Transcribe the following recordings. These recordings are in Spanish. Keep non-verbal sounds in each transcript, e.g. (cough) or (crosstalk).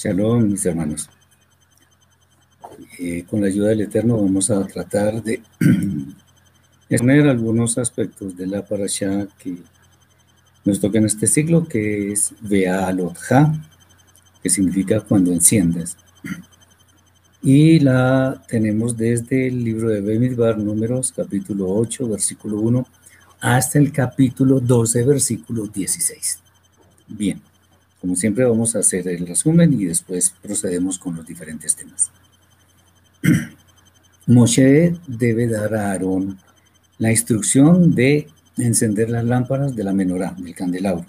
Shalom, mis hermanos. Eh, con la ayuda del Eterno vamos a tratar de (clears throat) exponer algunos aspectos de la parasha que nos toca en este ciclo, que es Ve'alotja, que significa cuando enciendas. (clears throat) Y la tenemos desde el libro de Bemidbar, números, capítulo 8, versículo 1, hasta el capítulo 12, versículo 16. Bien. Como siempre vamos a hacer el resumen y después procedemos con los diferentes temas. (clears throat) Moshe debe dar a Aarón la instrucción de encender las lámparas de la menorá, del candelabro,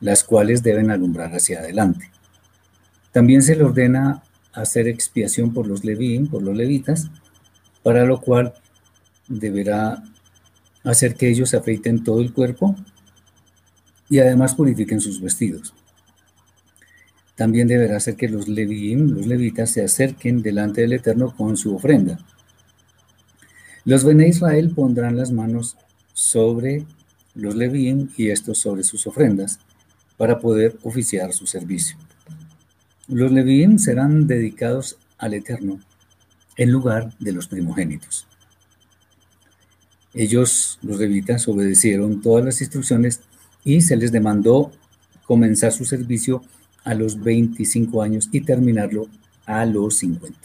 las cuales deben alumbrar hacia adelante. También se le ordena hacer expiación por los levín, por los levitas, para lo cual deberá hacer que ellos afeiten todo el cuerpo y además purifiquen sus vestidos. También deberá hacer que los levín, los levitas, se acerquen delante del Eterno con su ofrenda. Los Bene Israel pondrán las manos sobre los levín y estos sobre sus ofrendas para poder oficiar su servicio. Los levín serán dedicados al Eterno en lugar de los primogénitos. Ellos, los levitas, obedecieron todas las instrucciones y se les demandó comenzar su servicio a los 25 años y terminarlo a los 50.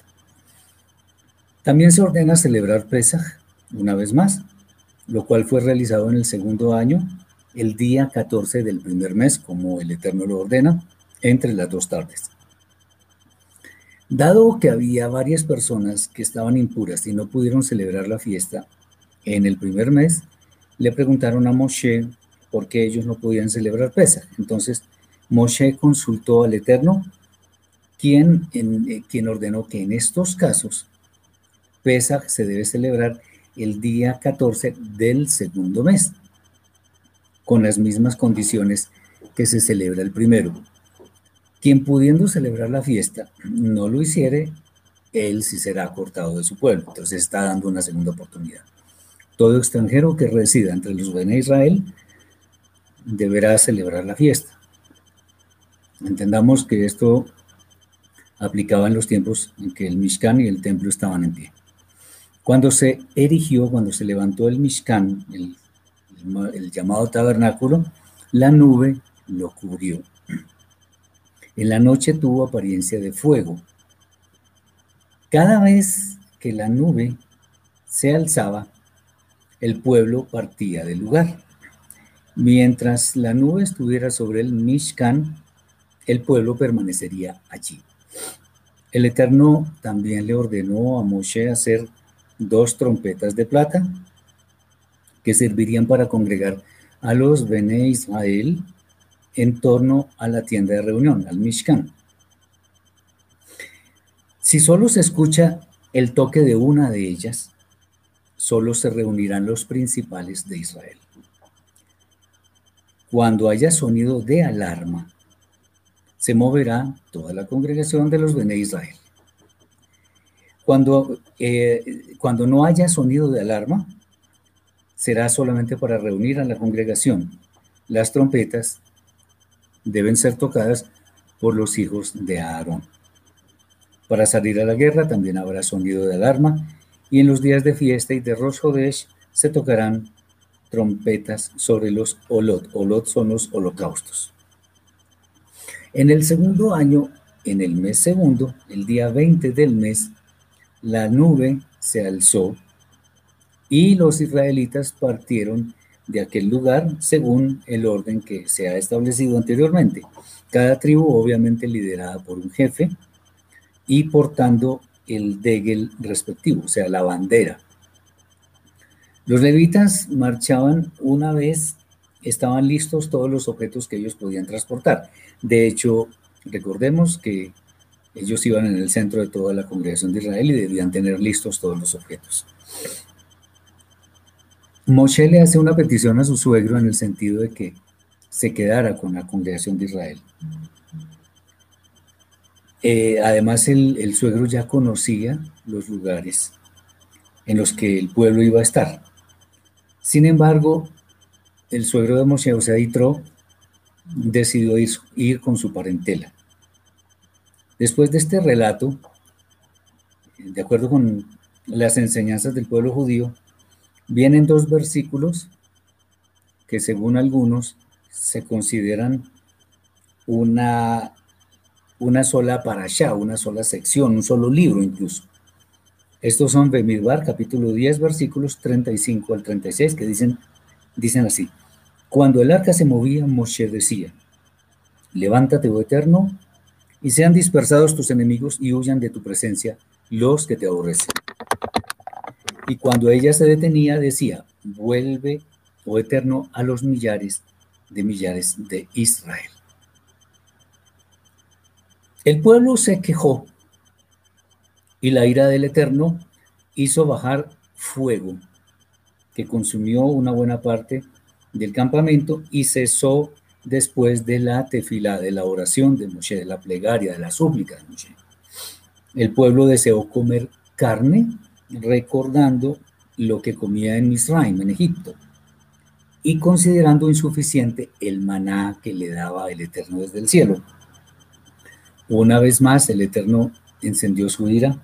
También se ordena celebrar Pesaj una vez más, lo cual fue realizado en el segundo año, el día 14 del primer mes, como el Eterno lo ordena, entre las dos tardes. Dado que había varias personas que estaban impuras y no pudieron celebrar la fiesta en el primer mes, le preguntaron a Moshe por qué ellos no podían celebrar Pesaj. Entonces, Moshe consultó al Eterno, quien, en, eh, quien ordenó que en estos casos Pesach se debe celebrar el día 14 del segundo mes, con las mismas condiciones que se celebra el primero. Quien pudiendo celebrar la fiesta no lo hiciere, él sí será cortado de su pueblo. Entonces está dando una segunda oportunidad. Todo extranjero que resida entre los de Israel deberá celebrar la fiesta. Entendamos que esto aplicaba en los tiempos en que el Mishkan y el templo estaban en pie. Cuando se erigió, cuando se levantó el Mishkan, el, llamado tabernáculo, la nube lo cubrió. En la noche tuvo apariencia de fuego. Cada vez que la nube se alzaba, el pueblo partía del lugar. Mientras la nube estuviera sobre el Mishkan, el pueblo permanecería allí. El Eterno también le ordenó a Moshe hacer dos trompetas de plata que servirían para congregar a los Bene Israel en torno a la tienda de reunión, al Mishkan. Si solo se escucha el toque de una de ellas, solo se reunirán los principales de Israel. Cuando haya sonido de alarma, se moverá toda la congregación de los Bene Israel. Cuando, eh, cuando no haya sonido de alarma, será solamente para reunir a la congregación. Las trompetas deben ser tocadas por los hijos de Aarón. Para salir a la guerra también habrá sonido de alarma y en los días de fiesta y de Rosh Hodesh se tocarán trompetas sobre los olot. Olot son los holocaustos. En el segundo año, en el mes segundo, el día 20 del mes, la nube se alzó y los israelitas partieron de aquel lugar según el orden que se ha establecido anteriormente. Cada tribu obviamente liderada por un jefe y portando el degel respectivo, o sea, la bandera. Los levitas marchaban una vez estaban listos todos los objetos que ellos podían transportar. De hecho, recordemos que ellos iban en el centro de toda la congregación de Israel y debían tener listos todos los objetos. Moshe le hace una petición a su suegro en el sentido de que se quedara con la congregación de Israel. Eh, además, el, suegro ya conocía los lugares en los que el pueblo iba a estar. Sin embargo, el suegro de Moshe, o sea, decidió ir con su parentela. Después de este relato, de acuerdo con las enseñanzas del pueblo judío, Vienen dos versículos que según algunos se consideran una, una sola parasha, una sola sección, un solo libro incluso. Estos son Bemidbar, capítulo 10, versículos 35 al 36, que dicen, dicen así. Cuando el arca se movía, Moshe decía, levántate, oh eterno, y sean dispersados tus enemigos y huyan de tu presencia los que te aborrecen. Y cuando ella se detenía, decía, vuelve, oh eterno, a los millares de millares de Israel. El pueblo se quejó y la ira del Eterno hizo bajar fuego que consumió una buena parte del campamento y cesó después de la tefila, de la oración de Moshe, de la plegaria, de la súplica de Moshe. El pueblo deseó comer carne recordando lo que comía en Misraim, en Egipto, y considerando insuficiente el maná que le daba el Eterno desde el cielo. Una vez más el Eterno encendió su ira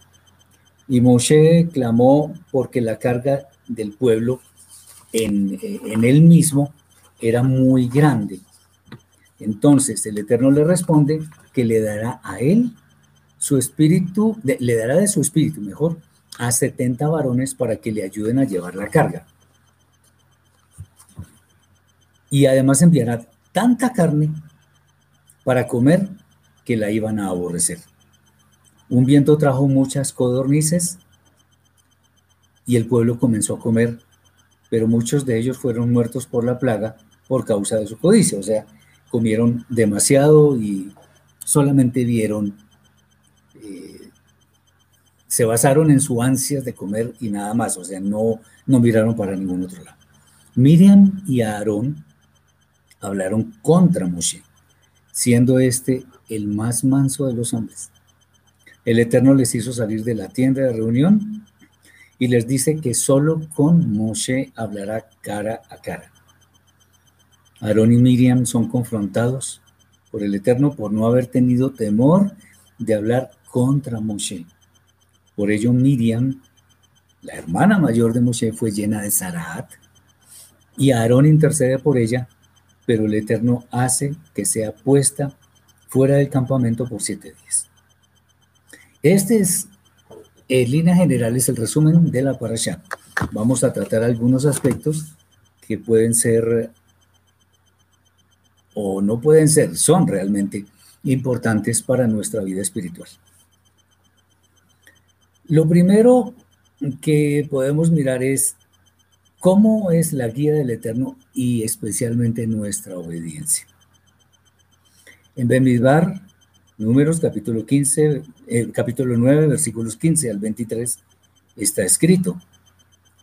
y Moshe clamó porque la carga del pueblo en, en él mismo era muy grande. Entonces el Eterno le responde que le dará a él su espíritu, le dará de su espíritu, mejor, a 70 varones para que le ayuden a llevar la carga. Y además enviará tanta carne para comer que la iban a aborrecer. Un viento trajo muchas codornices y el pueblo comenzó a comer, pero muchos de ellos fueron muertos por la plaga por causa de su codicia, o sea, comieron demasiado y solamente vieron eh, se basaron en su ansias de comer y nada más, o sea, no, no miraron para ningún otro lado. Miriam y Aarón hablaron contra Moshe, siendo este el más manso de los hombres. El Eterno les hizo salir de la tienda de reunión y les dice que solo con Moshe hablará cara a cara. Aarón y Miriam son confrontados por el Eterno por no haber tenido temor de hablar contra Moshe. Por ello Miriam, la hermana mayor de Moshe, fue llena de Zaraat y Aarón intercede por ella, pero el Eterno hace que sea puesta fuera del campamento por siete días. Este es, en líneas generales, el resumen de la parasha. Vamos a tratar algunos aspectos que pueden ser o no pueden ser, son realmente importantes para nuestra vida espiritual. Lo primero que podemos mirar es cómo es la guía del Eterno y especialmente nuestra obediencia. En Bemidbar, Números capítulo 15, eh, capítulo 9, versículos 15 al 23, está escrito,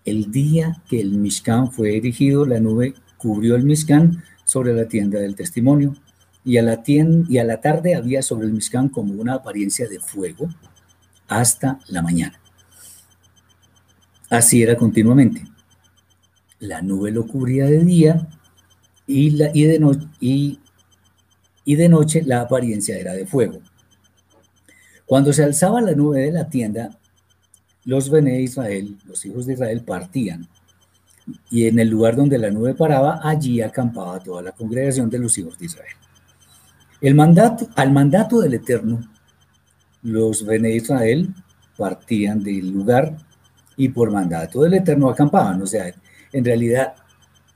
el día que el Mishkan fue erigido, la nube cubrió el Mishkan sobre la tienda del testimonio, y a la, y a la tarde había sobre el Mishkan como una apariencia de fuego, hasta la mañana. Así era continuamente. La nube lo cubría de día y, de, y de noche la apariencia era de fuego. Cuando se alzaba la nube de la tienda, los Bene Israel, los hijos de Israel, partían. y en el lugar donde la nube paraba, allí acampaba toda la congregación de los hijos de Israel. El mandato, al mandato del Eterno, los Bene Israel partían del lugar y por mandato del Eterno acampaban. O sea, en realidad,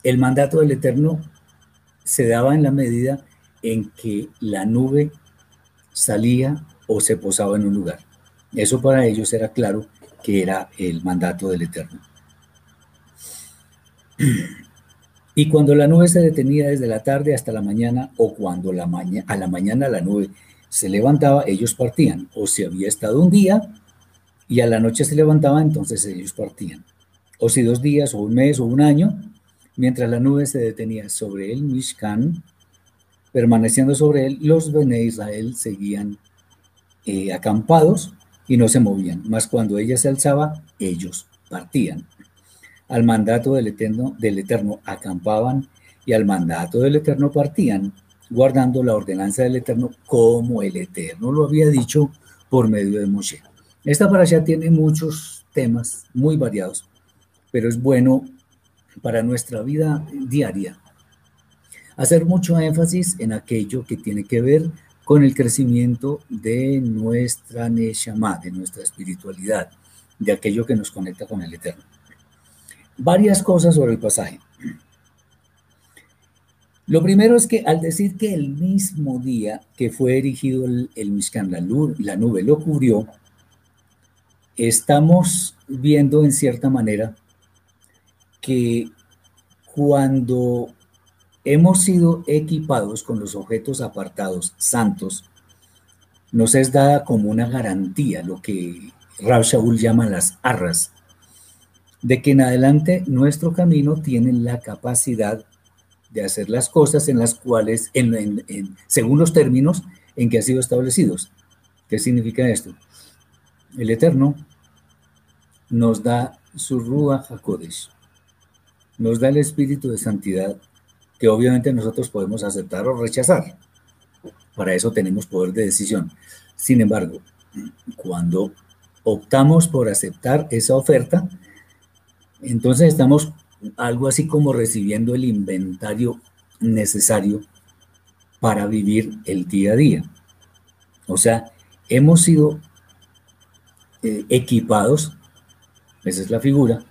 el mandato del Eterno se daba en la medida en que la nube salía o se posaba en un lugar. Eso para ellos era claro que era el mandato del Eterno. Y cuando la nube se detenía desde la tarde hasta la mañana, o cuando la a la mañana la nube se levantaba, ellos partían. O si había estado un día y a la noche se levantaba, entonces ellos partían. O si dos días, o un mes, o un año, mientras la nube se detenía sobre el Mishkan, permaneciendo sobre él, los Bene Israel seguían eh, acampados y no se movían. Mas cuando ella se alzaba, ellos partían al mandato del Eterno, acampaban y al mandato del Eterno partían, guardando la ordenanza del Eterno como el Eterno lo había dicho por medio de Moshe. Esta parasha tiene muchos temas muy variados, pero es bueno para nuestra vida diaria hacer mucho énfasis en aquello que tiene que ver con el crecimiento de nuestra Neshama, de nuestra espiritualidad, de aquello que nos conecta con el Eterno varias cosas sobre el pasaje. Lo primero es que al decir que el mismo día que fue erigido el, el Mishkan, la, la nube lo cubrió, estamos viendo en cierta manera que cuando hemos sido equipados con los objetos apartados santos, nos es dada como una garantía, lo que Rab Shaul llama las arras, de que en adelante nuestro camino tiene la capacidad de hacer las cosas en las cuales, según los términos en que ha sido establecidos. ¿Qué significa esto? El Eterno nos da su Ruach HaKodesh, nos da el espíritu de santidad que obviamente nosotros podemos aceptar o rechazar. Para eso tenemos poder de decisión. Sin embargo, cuando optamos por aceptar esa oferta, entonces estamos algo así como recibiendo el inventario necesario para vivir el día a día. O sea, hemos sido eh, equipados, esa es la figura,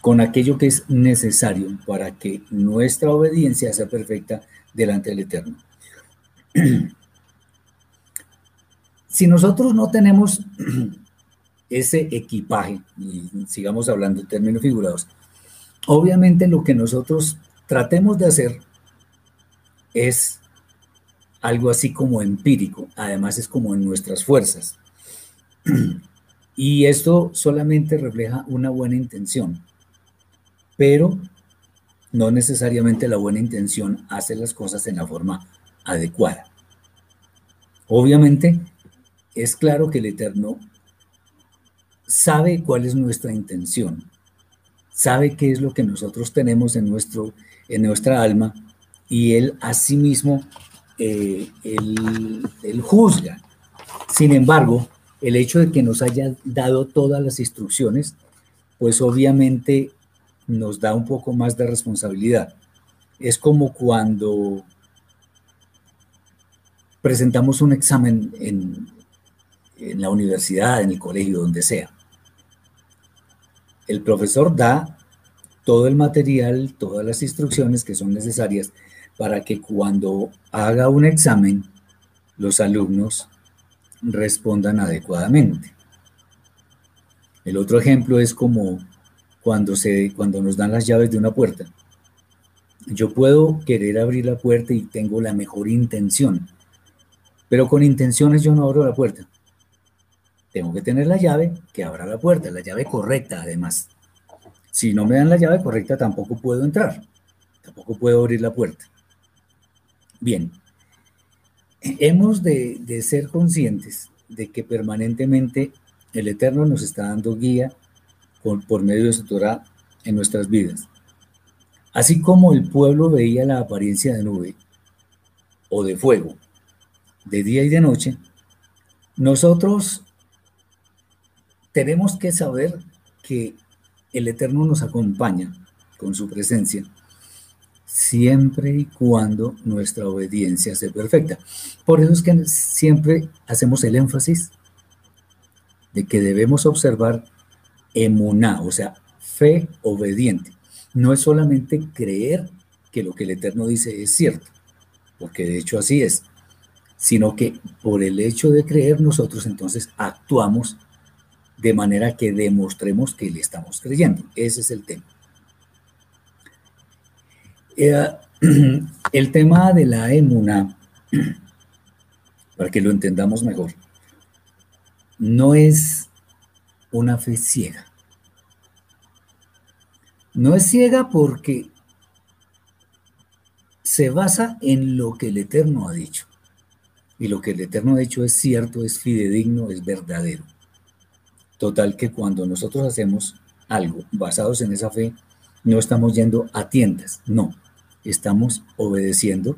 con aquello que es necesario para que nuestra obediencia sea perfecta delante del Eterno. (clears throat) si nosotros no tenemos (clears throat) ese equipaje, y sigamos hablando en términos figurados, obviamente lo que nosotros tratemos de hacer es algo así como empírico, además es como en nuestras fuerzas. (clears throat) Y esto solamente refleja una buena intención, pero no necesariamente la buena intención hace las cosas en la forma adecuada. Obviamente, es claro que el Eterno sabe cuál es nuestra intención, sabe qué es lo que nosotros tenemos en, nuestro, en nuestra alma y Él asimismo, eh, él, juzga. Sin embargo, el hecho de que nos haya dado todas las instrucciones, pues obviamente nos da un poco más de responsabilidad. Es como cuando presentamos un examen en, la universidad, en el colegio, donde sea el profesor da todo el material, todas las instrucciones que son necesarias para que cuando haga un examen los alumnos respondan adecuadamente. El otro ejemplo es como cuando, se, cuando nos dan las llaves de una puerta. Yo puedo querer abrir la puerta y tengo la mejor intención, pero con intenciones yo no abro la puerta. Tengo que tener la llave que abra la puerta, la llave correcta además. Si no me dan la llave correcta, tampoco puedo entrar, tampoco puedo abrir la puerta. Bien, hemos de, ser conscientes de que permanentemente el Eterno nos está dando guía por, medio de su Torah en nuestras vidas. Así como el pueblo veía la apariencia de nube o de fuego de día y de noche, nosotros tenemos que saber que el Eterno nos acompaña con su presencia, siempre y cuando nuestra obediencia sea perfecta. Por eso es que siempre hacemos el énfasis de que debemos observar emuná, o sea, fe obediente. No es solamente creer que lo que el Eterno dice es cierto, porque de hecho así es, sino que por el hecho de creer nosotros entonces actuamos de manera que demostremos que le estamos creyendo. Ese es el tema. Eh, (clears throat) el tema de la emuna, (clears throat) para que lo entendamos mejor, no es una fe ciega. No es ciega porque se basa en lo que el Eterno ha dicho. Y lo que el Eterno ha dicho es cierto, es fidedigno, es verdadero. Total que cuando nosotros hacemos algo basados en esa fe, no estamos yendo a tiendas, no, estamos obedeciendo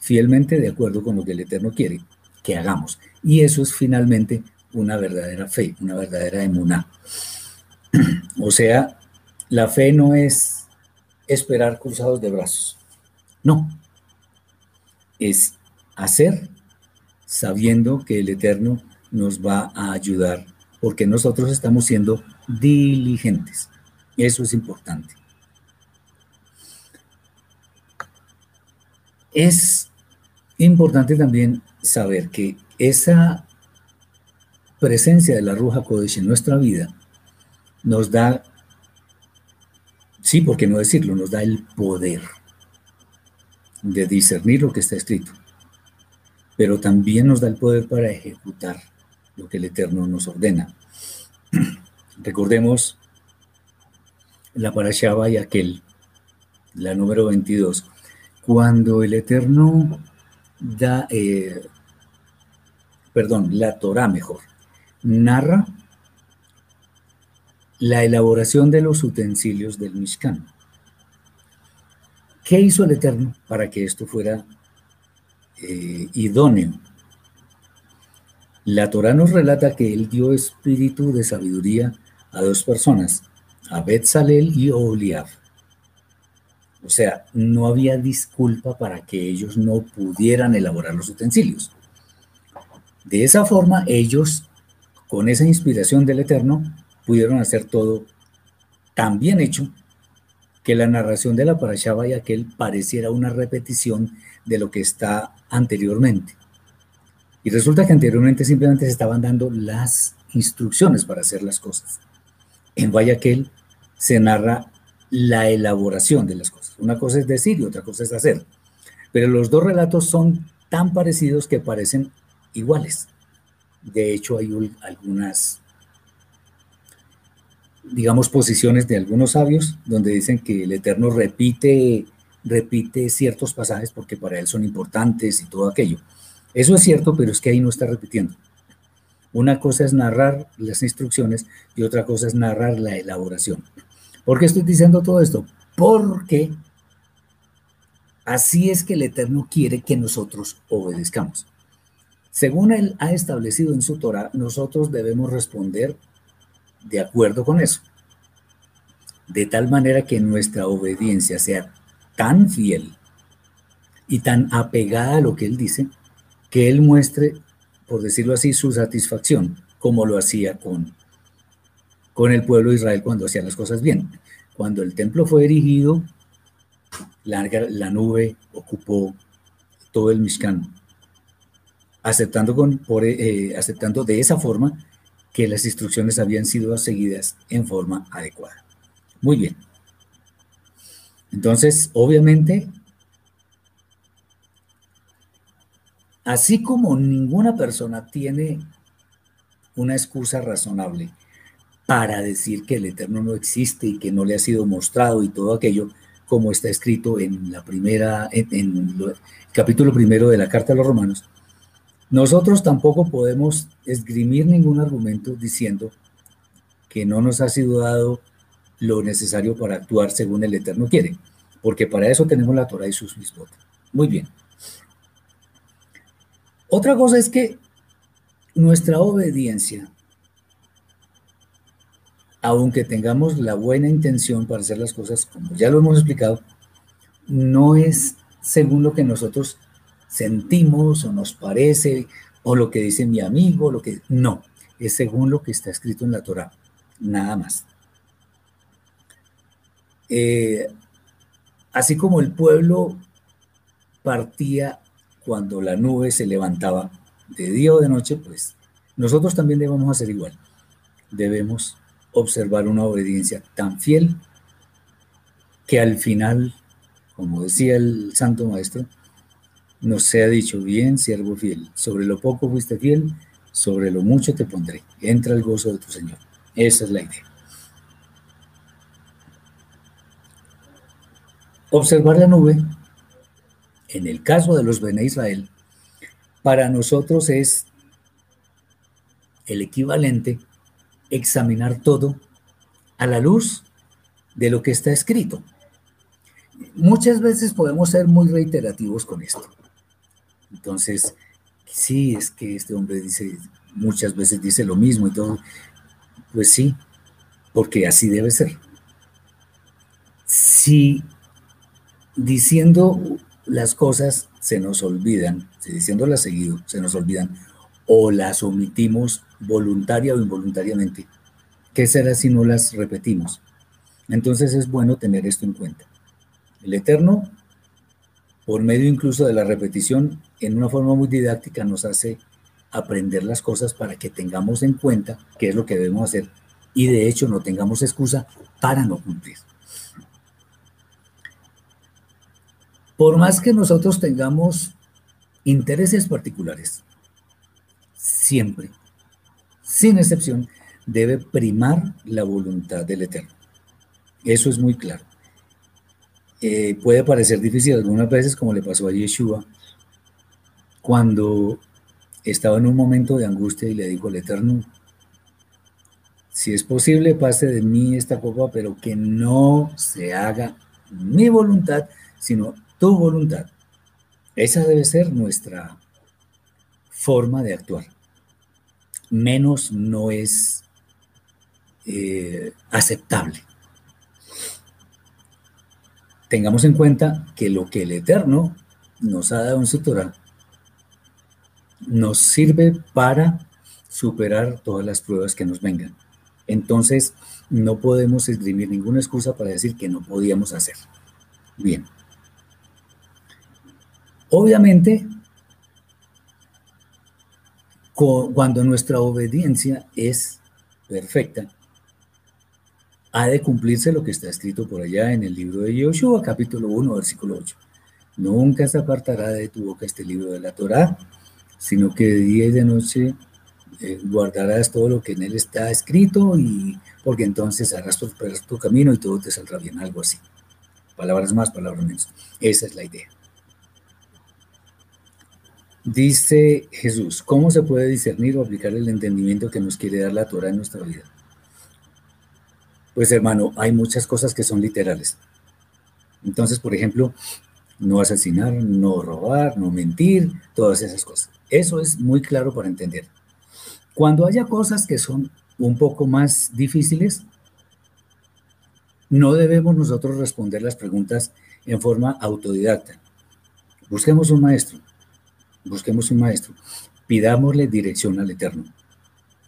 fielmente de acuerdo con lo que el Eterno quiere que hagamos. Y eso es finalmente una verdadera fe, una verdadera emuná. (clears throat) O sea, la fe no es esperar cruzados de brazos, no, es hacer sabiendo que el Eterno nos va a ayudar porque nosotros estamos siendo diligentes. Eso es importante. Es importante también saber que esa presencia de la Ruja Kodesh en nuestra vida nos da, sí, por qué no decirlo, nos da el poder de discernir lo que está escrito, pero también nos da el poder para ejecutar lo que el Eterno nos ordena. (clears throat) Recordemos la Parashaba y aquel, la número 22, cuando el Eterno da, eh, perdón, la Torah mejor, narra la elaboración de los utensilios del Mishkan. ¿Qué hizo el Eterno para que esto fuera eh, idóneo? La Torah nos relata que él dio espíritu de sabiduría a dos personas, a Betzalel y Oliab. O sea, no había disculpa para que ellos no pudieran elaborar los utensilios. De esa forma, ellos, con esa inspiración del Eterno, pudieron hacer todo tan bien hecho que la narración de la Parashá y aquel pareciera una repetición de lo que está anteriormente. Y resulta que anteriormente simplemente se estaban dando las instrucciones para hacer las cosas. En Vayaquel se narra la elaboración de las cosas. Una cosa es decir y otra cosa es hacer. Pero los dos relatos son tan parecidos que parecen iguales. De hecho, hay algunas, digamos, posiciones de algunos sabios donde dicen que el Eterno repite, repite ciertos pasajes porque para él son importantes y todo aquello. Eso es cierto, pero es que ahí no está repitiendo. Una cosa es narrar las instrucciones y otra cosa es narrar la elaboración. ¿Por qué estoy diciendo todo esto? Porque así es que el Eterno quiere que nosotros obedezcamos. Según Él ha establecido en su Torah, nosotros debemos responder de acuerdo con eso. De tal manera que nuestra obediencia sea tan fiel y tan apegada a lo que Él dice, que Él muestre, por decirlo así, su satisfacción, como lo hacía con, con el pueblo de Israel cuando hacía las cosas bien. Cuando el templo fue erigido, la, la nube ocupó todo el Mishkan, aceptando, con, por, eh, aceptando de esa forma que las instrucciones habían sido seguidas en forma adecuada. Muy bien. Entonces, obviamente, Así como ninguna persona tiene una excusa razonable para decir que el Eterno no existe y que no le ha sido mostrado y todo aquello, como está escrito en la primera, en, el capítulo primero de la Carta a los Romanos, nosotros tampoco podemos esgrimir ningún argumento diciendo que no nos ha sido dado lo necesario para actuar según el Eterno quiere, porque para eso tenemos la Torah y sus mismos. Muy bien. Otra cosa es que nuestra obediencia aunque tengamos la buena intención para hacer las cosas, como ya lo hemos explicado, no es según lo que nosotros sentimos o nos parece o lo que dice mi amigo, lo que no, es según lo que está escrito en la Torah, nada más. Eh, así como el pueblo partía cuando la nube se levantaba de día o de noche, pues nosotros también debemos hacer igual. Debemos observar una obediencia tan fiel que al final, como decía el Santo Maestro, nos sea dicho, bien, siervo fiel, sobre lo poco fuiste fiel, sobre lo mucho te pondré. Entra el gozo de tu Señor. Esa es la idea. Observar la nube, en el caso de los Bene Israel, para nosotros es el equivalente examinar todo a la luz de lo que está escrito. Muchas veces podemos ser muy reiterativos con esto. Entonces, sí, es que este hombre dice, muchas veces dice lo mismo y todo. Pues sí, porque así debe ser. Si diciendo las cosas se nos olvidan, si diciéndolas seguido se nos olvidan, o las omitimos voluntaria o involuntariamente, ¿qué será si no las repetimos? Entonces es bueno tener esto en cuenta. El Eterno, por medio incluso de la repetición, en una forma muy didáctica nos hace aprender las cosas para que tengamos en cuenta qué es lo que debemos hacer y de hecho no tengamos excusa para no cumplir. Por más que nosotros tengamos intereses particulares, siempre, sin excepción, debe primar la voluntad del Eterno. Eso es muy claro. Eh, puede parecer difícil algunas veces, como le pasó a Yeshua, cuando estaba en un momento de angustia y le dijo al Eterno, si es posible, pase de mí esta copa, pero que no se haga mi voluntad, sino tu voluntad. Esa debe ser nuestra forma de actuar. Menos no es eh, aceptable. Tengamos en cuenta que lo que el Eterno nos ha dado en su Torah nos sirve para superar todas las pruebas que nos vengan. Entonces, no podemos esgrimir ninguna excusa para decir que no podíamos hacer. Bien. Obviamente, cuando nuestra obediencia es perfecta, ha de cumplirse lo que está escrito por allá en el libro de Yoshua, capítulo 1, versículo 8. Nunca se apartará de tu boca este libro de la Torá, sino que de día y de noche eh, guardarás todo lo que en él está escrito, y porque entonces harás tu camino y todo te saldrá bien, algo así. Palabras más, palabras menos. Esa es la idea. Dice Jesús, ¿cómo se puede discernir o aplicar el entendimiento que nos quiere dar la Torah en nuestra vida? Pues hermano, hay muchas cosas que son literales. Entonces, por ejemplo, no asesinar, no robar, no mentir, todas esas cosas. Eso es muy claro para entender. Cuando haya cosas que son un poco más difíciles, no debemos nosotros responder las preguntas en forma autodidacta. Busquemos un maestro busquemos un maestro, pidámosle dirección al Eterno.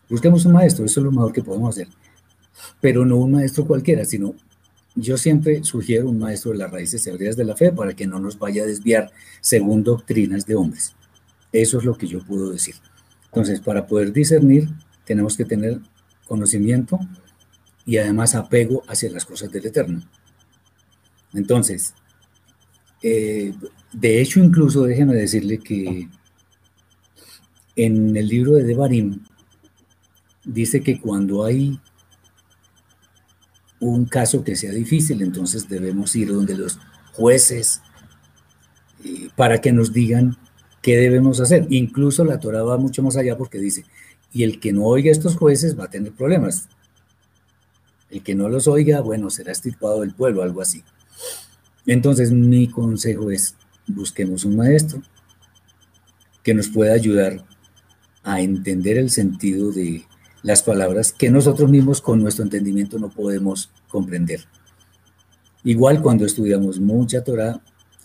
Busquemos un maestro, eso es lo mejor que podemos hacer. Pero no un maestro cualquiera, sino yo siempre sugiero un maestro de las raíces hebreas de la fe para que no nos vaya a desviar según doctrinas de hombres. Eso es lo que yo puedo decir. Entonces, para poder discernir, tenemos que tener conocimiento y además apego hacia las cosas del Eterno. Entonces, eh, de hecho, incluso déjeme decirle que en el libro de Devarim dice que cuando hay un caso que sea difícil, entonces debemos ir donde los jueces eh, para que nos digan qué debemos hacer. Incluso la Torah va mucho más allá porque dice, y el que no oiga estos jueces va a tener problemas. El que no los oiga, bueno, será estipado del pueblo, algo así. Entonces mi consejo es, busquemos un maestro que nos pueda ayudar a entender el sentido de las palabras que nosotros mismos con nuestro entendimiento no podemos comprender. Igual cuando estudiamos mucha Torah,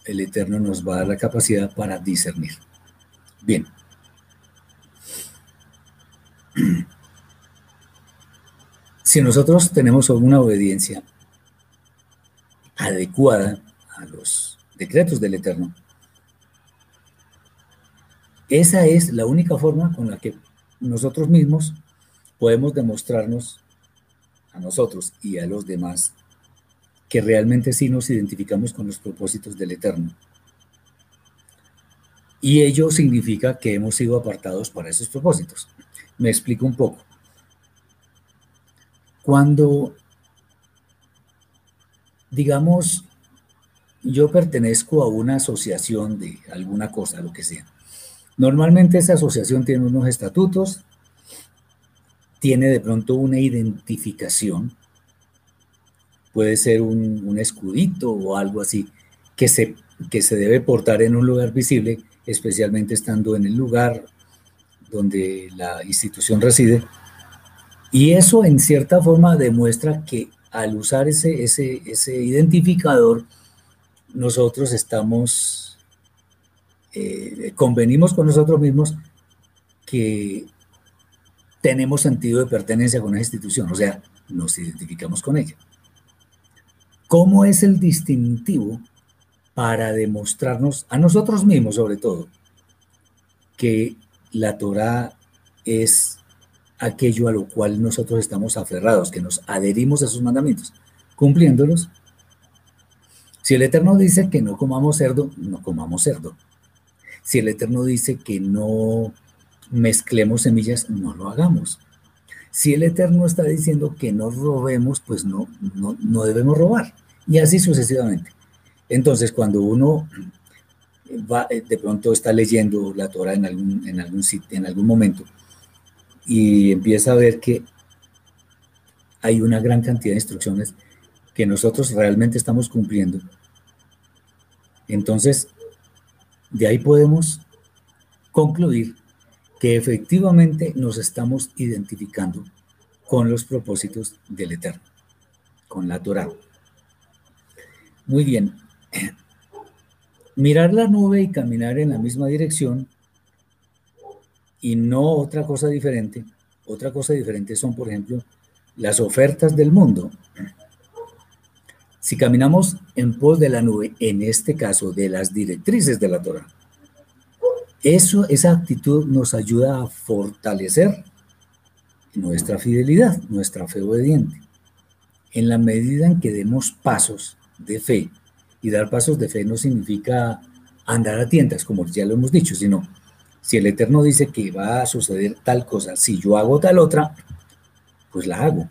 el Eterno nos va a dar la capacidad para discernir. Bien. (clears throat) Si nosotros tenemos una obediencia adecuada a los decretos del Eterno, esa es la única forma con la que nosotros mismos podemos demostrarnos a nosotros y a los demás que realmente sí nos identificamos con los propósitos del Eterno. Y ello significa que hemos sido apartados para esos propósitos. Me explico un poco. Cuando, digamos, yo pertenezco a una asociación de alguna cosa, lo que sea, normalmente esa asociación tiene unos estatutos, tiene de pronto una identificación, puede ser un, escudito o algo así, que se, que se debe portar en un lugar visible, especialmente estando en el lugar donde la institución reside. Y eso en cierta forma demuestra que al usar ese, ese, ese identificador, nosotros estamos, eh, convenimos con nosotros mismos que tenemos sentido de pertenencia con esa institución, o sea, nos identificamos con ella. ¿Cómo es el distintivo para demostrarnos a nosotros mismos, sobre todo, que la Torah es aquello a lo cual nosotros estamos aferrados, que nos adherimos a sus mandamientos, cumpliéndolos? Si el Eterno dice que no comamos cerdo, no comamos cerdo. Si el Eterno dice que no mezclemos semillas, no lo hagamos. Si el Eterno está diciendo que no robemos, pues no, no, debemos robar. Y así sucesivamente. Entonces, cuando uno va, eh, de pronto está leyendo la Torah en algún, en algún sitio, en algún momento, y empieza a ver que hay una gran cantidad de instrucciones que nosotros realmente estamos cumpliendo. Entonces, de ahí podemos concluir que efectivamente nos estamos identificando con los propósitos del Eterno, con la Torah. Muy bien. (clears throat) Mirar la nube y caminar en la misma dirección y no otra cosa diferente. Otra cosa diferente son, por ejemplo, las ofertas del mundo. Si caminamos en pos de la nube, en este caso de las directrices de la Torah, eso, esa actitud nos ayuda a fortalecer nuestra fidelidad, nuestra fe obediente. En la medida en que demos pasos de fe, y dar pasos de fe no significa andar a tientas, como ya lo hemos dicho, sino si el Eterno dice que va a suceder tal cosa, si yo hago tal otra, pues la hago.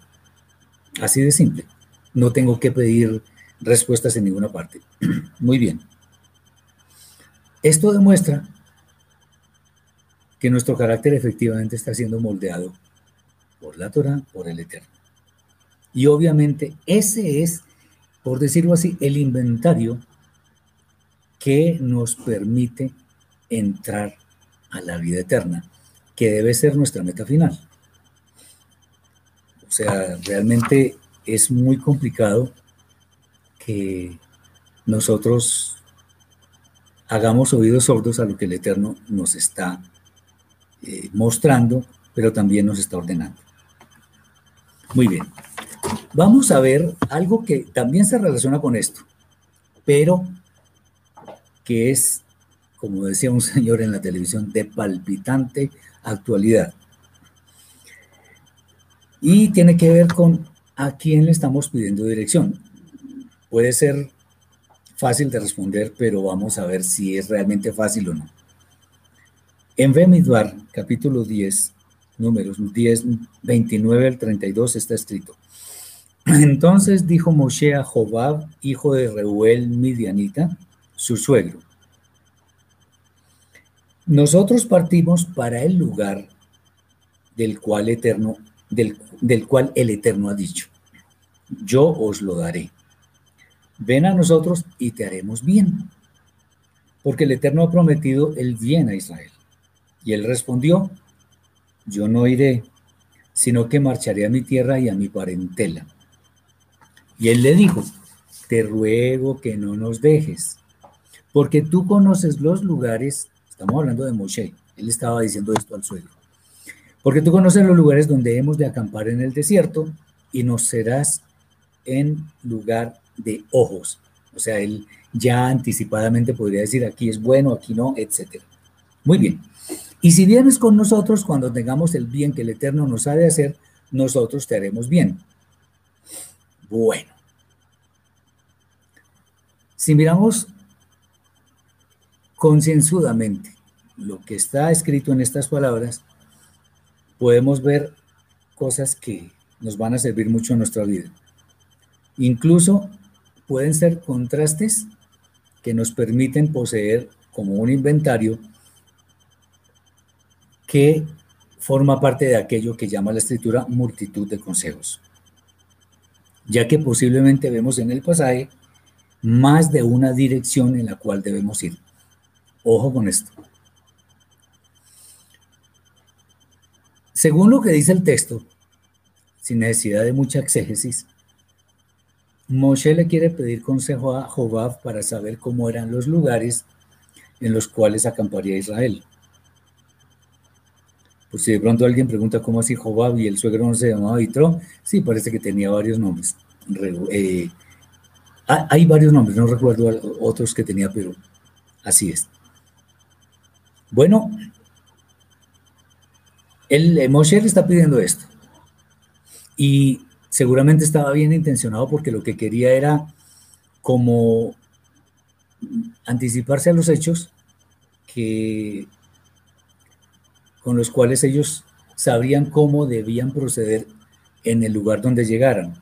Así de simple. No tengo que pedir respuestas en ninguna parte. (clears throat) Muy bien. Esto demuestra que nuestro carácter efectivamente está siendo moldeado por la Torah, por el Eterno. Y obviamente ese es, por decirlo así, el inventario que nos permite entrar a la vida eterna, que debe ser nuestra meta final. O sea, realmente es muy complicado que nosotros hagamos oídos sordos a lo que el Eterno nos está eh, mostrando, pero también nos está ordenando. Muy bien. Vamos a ver algo que también se relaciona con esto, pero que es, como decía un señor en la televisión, de palpitante actualidad. Y tiene que ver con a quién le estamos pidiendo dirección. Puede ser fácil de responder, pero vamos a ver si es realmente fácil o no. En Bemidbar, capítulo 10, números 10, 29 al 32 está escrito. Entonces dijo Moshe a Jobab, hijo de Reuel Midianita, su suegro. Nosotros partimos para el lugar eterno, del cual el Eterno ha dicho, yo os lo daré. Ven a nosotros y te haremos bien, porque el Eterno ha prometido el bien a Israel. Y él respondió, yo no iré, sino que marcharé a mi tierra y a mi parentela. Y él le dijo, te ruego que no nos dejes, porque tú conoces los lugares, estamos hablando de Moshe, él estaba diciendo esto al suegro, porque tú conoces los lugares donde hemos de acampar en el desierto y nos serás en lugar de ojos. O sea, él ya anticipadamente podría decir aquí es bueno, aquí no, etc. Muy bien. Y si vienes con nosotros cuando tengamos el bien que el Eterno nos ha de hacer, nosotros te haremos bien. Bueno. Si miramos concienzudamente lo que está escrito en estas palabras, podemos ver cosas que nos van a servir mucho en nuestra vida. Incluso pueden ser contrastes que nos permiten poseer como un inventario que forma parte de aquello que llama la escritura multitud de consejos, ya que posiblemente vemos en el pasaje más de una dirección en la cual debemos ir. Ojo con esto. Según lo que dice el texto, sin necesidad de mucha exégesis, Moshe le quiere pedir consejo a Jobab para saber cómo eran los lugares en los cuales acamparía Israel. Pues si de pronto alguien pregunta cómo así Jobab y el suegro no se llamaba Vitro, sí, parece que tenía varios nombres. Eh, hay varios nombres, no recuerdo otros que tenía, pero así es. Bueno, el, eh, Moshe le está pidiendo esto. Y seguramente estaba bien intencionado porque lo que quería era como anticiparse a los hechos que con los cuales ellos sabrían cómo debían proceder en el lugar donde llegaran.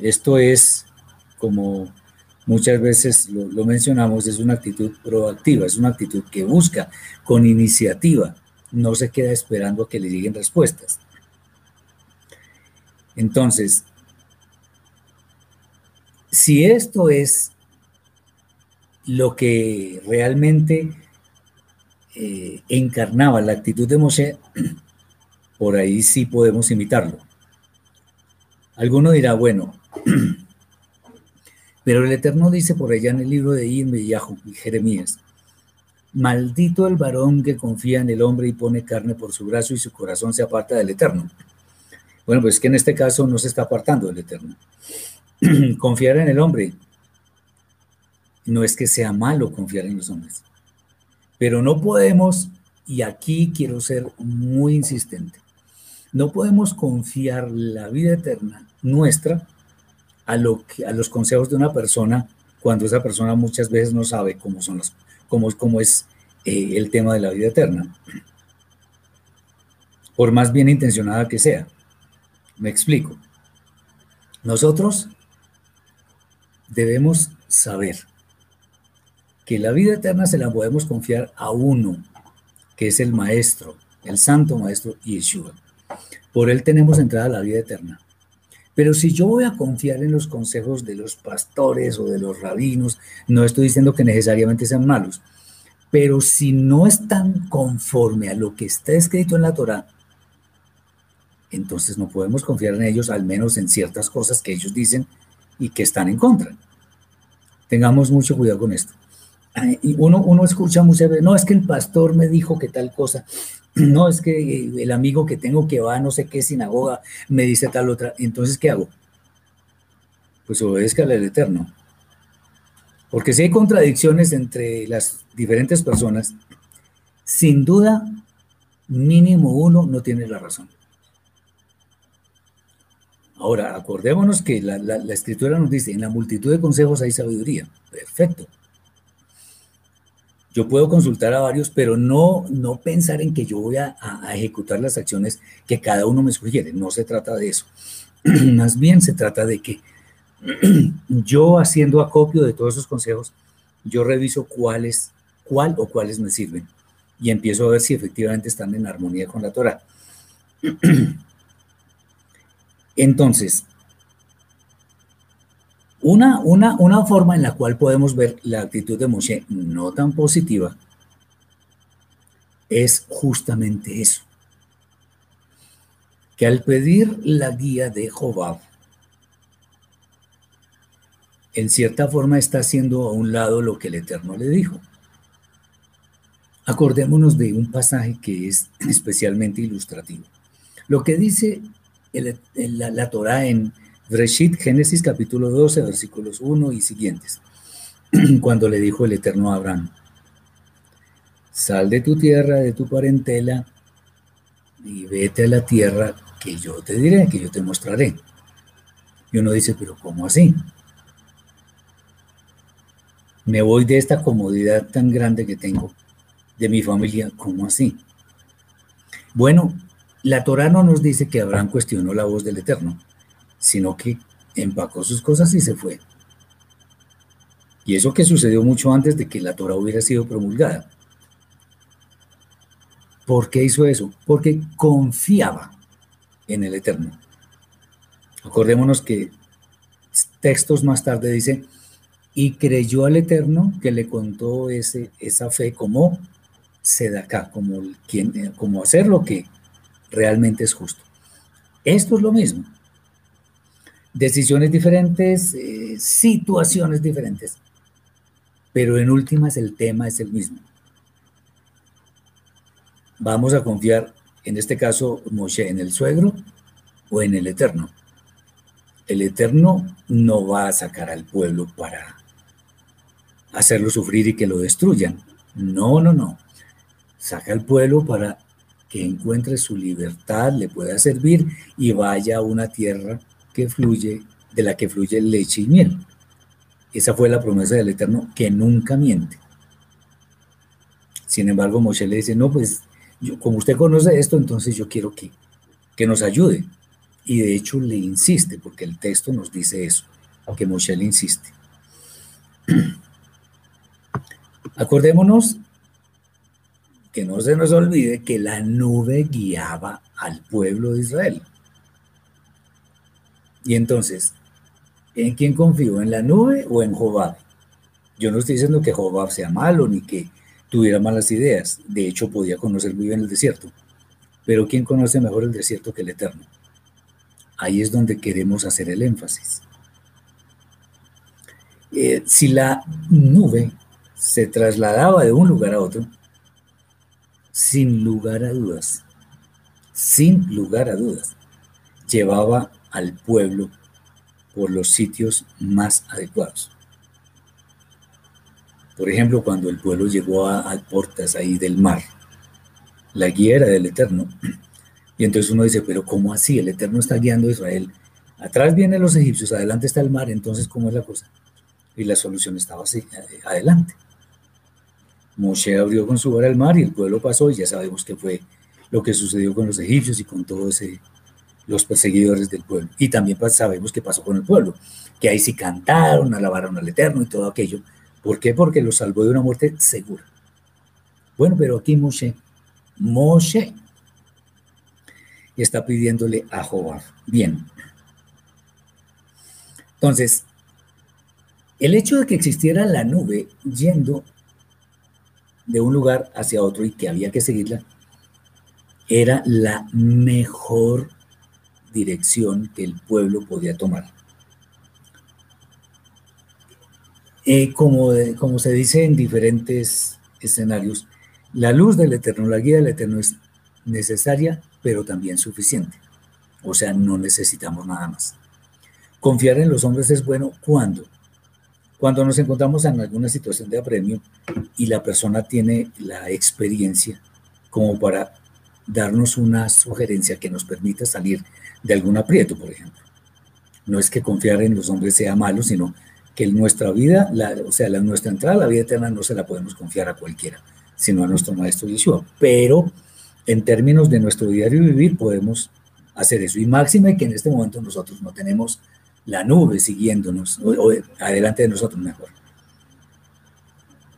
Esto es, como muchas veces lo, lo, mencionamos, es una actitud proactiva, es una actitud que busca con iniciativa, no se queda esperando a que le lleguen respuestas. Entonces, si esto es lo que realmente eh, encarnaba la actitud de Moshe, (clears throat) por ahí sí podemos imitarlo. Alguno dirá, bueno, (clears throat) pero el Eterno dice por allá en el libro de Irme y Jeremías, maldito el varón que confía en el hombre y pone carne por su brazo y su corazón se aparta del Eterno. Bueno, pues que en este caso no se está apartando del Eterno. (clears throat) confiar en el hombre no es que sea malo confiar en los hombres, pero no podemos, y aquí quiero ser muy insistente, no podemos confiar la vida eterna nuestra a, lo que, a los consejos de una persona cuando esa persona muchas veces no sabe cómo, son las, cómo, cómo es eh, el tema de la vida eterna, por más bien intencionada que sea. Me explico. Nosotros debemos saber que la vida eterna se la podemos confiar a uno, que es el Maestro, el Santo Maestro Yeshua. Por él tenemos entrada a la vida eterna. Pero si yo voy a confiar en los consejos de los pastores o de los rabinos, no estoy diciendo que necesariamente sean malos, pero si no están conforme a lo que está escrito en la Torah, entonces no podemos confiar en ellos, al menos en ciertas cosas que ellos dicen y que están en contra. Tengamos mucho cuidado con esto. Uno, uno escucha muchas veces, no es que el pastor me dijo que tal cosa, (clears throat) no es que el amigo que tengo que va a no sé qué sinagoga me dice tal otra, entonces ¿qué hago? Pues obedezca al Eterno. Porque si hay contradicciones entre las diferentes personas, sin duda, mínimo uno no tiene la razón. Ahora, acordémonos que la, escritura nos dice, en la multitud de consejos hay sabiduría. Perfecto. Yo puedo consultar a varios, pero no, no pensar en que yo voy a, a ejecutar las acciones que cada uno me sugiere. No se trata de eso. (clears throat) Más bien se trata de que (clears throat) yo haciendo acopio de todos esos consejos, yo reviso cuáles, cuál o cuáles me sirven y empiezo a ver si efectivamente están en armonía con la Torah. (clears throat) Entonces, una, una, una forma en la cual podemos ver la actitud de Moshe no tan positiva es justamente eso. que al pedir la guía de Jobab, en cierta forma está haciendo a un lado lo que el Eterno le dijo. Acordémonos de un pasaje que es (clears throat) especialmente ilustrativo. Lo que dice la, la Torah en Breshit, Génesis capítulo 12, versículos 1 y siguientes, (clears throat) cuando le dijo el Eterno a Abraham, sal de tu tierra, de tu parentela, y vete a la tierra que yo te diré, que yo te mostraré. Y uno dice, pero ¿cómo así? Me voy de esta comodidad tan grande que tengo de mi familia, ¿cómo así? Bueno, la Torah no nos dice que Abraham cuestionó la voz del Eterno, sino que empacó sus cosas y se fue. Y eso que sucedió mucho antes de que la Torah hubiera sido promulgada. ¿Por qué hizo eso? Porque confiaba en el Eterno. Acordémonos que textos más tarde dice, y creyó al Eterno que le contó ese, esa fe como acá, como, quien, como hacer lo que realmente es justo. Esto es lo mismo. Decisiones diferentes, eh, situaciones diferentes, pero en últimas el tema es el mismo. Vamos a confiar, en este caso, Moshe, en el suegro o en el Eterno. El Eterno no va a sacar al pueblo para hacerlo sufrir y que lo destruyan. No, no, no. Saca al pueblo para que encuentre su libertad, le pueda servir y vaya a una tierra que fluye, de la que fluye leche y miel. Esa fue la promesa del Eterno que nunca miente. Sin embargo, Moshe le dice, no, pues yo, como usted conoce esto, entonces yo quiero que, que nos ayude. Y de hecho le insiste, porque el texto nos dice eso, que Moshe le insiste. (clears throat) Acordémonos que no se nos olvide que la nube guiaba al pueblo de Israel. Y entonces, ¿en quién confío? ¿En la nube o en Jobab? Yo no estoy diciendo que Jobab sea malo ni que tuviera malas ideas. De hecho, podía conocer muy bien el desierto. Pero ¿quién conoce mejor el desierto que el Eterno? Ahí es donde queremos hacer el énfasis. Eh, si la nube se trasladaba de un lugar a otro, sin lugar a dudas, sin lugar a dudas, llevaba al pueblo por los sitios más adecuados. Por ejemplo, cuando el pueblo llegó a, a puertas ahí del mar, la guía era del Eterno. (clears throat) Y entonces uno dice, pero ¿cómo así? El Eterno está guiando a Israel. Atrás vienen los egipcios, adelante está el mar, entonces ¿cómo es la cosa? Y la solución estaba así, eh, adelante. Moshe abrió con su vara el mar y el pueblo pasó y ya sabemos qué fue lo que sucedió con los egipcios y con todos los perseguidores del pueblo. Y también sabemos qué pasó con el pueblo, que ahí sí cantaron, alabaron al Eterno y todo aquello. ¿Por qué? Porque los salvó de una muerte segura. Bueno, pero aquí Moshe, Moshe está pidiéndole a Jehová. Bien. Entonces, el hecho de que existiera la nube yendo de un lugar hacia otro y que había que seguirla, era la mejor dirección que el pueblo podía tomar. Eh, como, como se dice en diferentes escenarios, la luz del Eterno, la guía del Eterno es necesaria, pero también suficiente. O sea, no necesitamos nada más. Confiar en los hombres es bueno cuando cuando nos encontramos en alguna situación de apremio y la persona tiene la experiencia como para darnos una sugerencia que nos permita salir de algún aprieto, por ejemplo. No es que confiar en los hombres sea malo, sino que nuestra vida, o sea, la, nuestra entrada a la vida eterna no se la podemos confiar a cualquiera, sino a nuestro Maestro Yeshua. Pero en términos de nuestro diario vivir podemos hacer eso. Y máxime que en este momento nosotros no tenemos la nube siguiéndonos, o, adelante de nosotros mejor.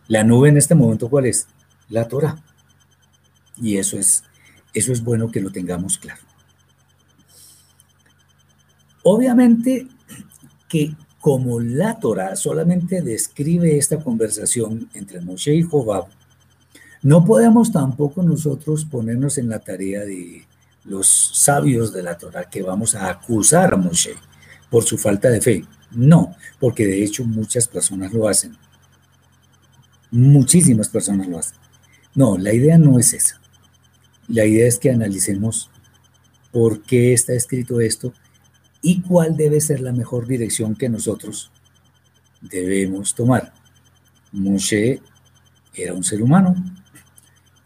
La nube en este momento, ¿cuál es? La Torah. Y eso es, eso es bueno que lo tengamos claro. Obviamente que como la Torah solamente describe esta conversación entre Moshe y Jobab, no podemos tampoco nosotros ponernos en la tarea de los sabios de la Torah que vamos a acusar a Moshe por su falta de fe. No, porque de hecho muchas personas lo hacen. Muchísimas personas lo hacen. No, la idea no es esa. La idea es que analicemos por qué está escrito esto y cuál debe ser la mejor dirección que nosotros debemos tomar. Moshe era un ser humano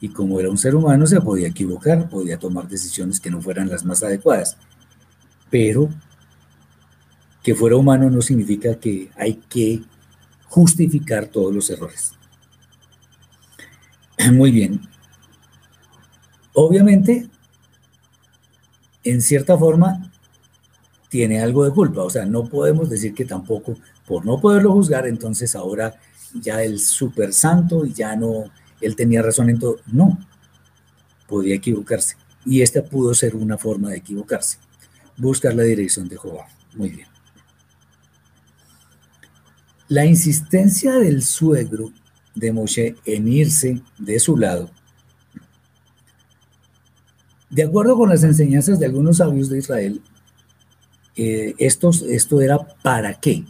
y como era un ser humano se podía equivocar, podía tomar decisiones que no fueran las más adecuadas. Pero que fuera humano no significa que hay que justificar todos los errores. (clears throat) Muy bien. Obviamente, en cierta forma, tiene algo de culpa. O sea, no podemos decir que tampoco, por no poderlo juzgar, entonces ahora ya el super santo y ya no, él tenía razón en todo. No, podía equivocarse. Y esta pudo ser una forma de equivocarse. Buscar la dirección de Jehová. Muy bien. La insistencia del suegro de Moshe en irse de su lado, de acuerdo con las enseñanzas de algunos sabios de Israel, eh, esto, esto era para qué?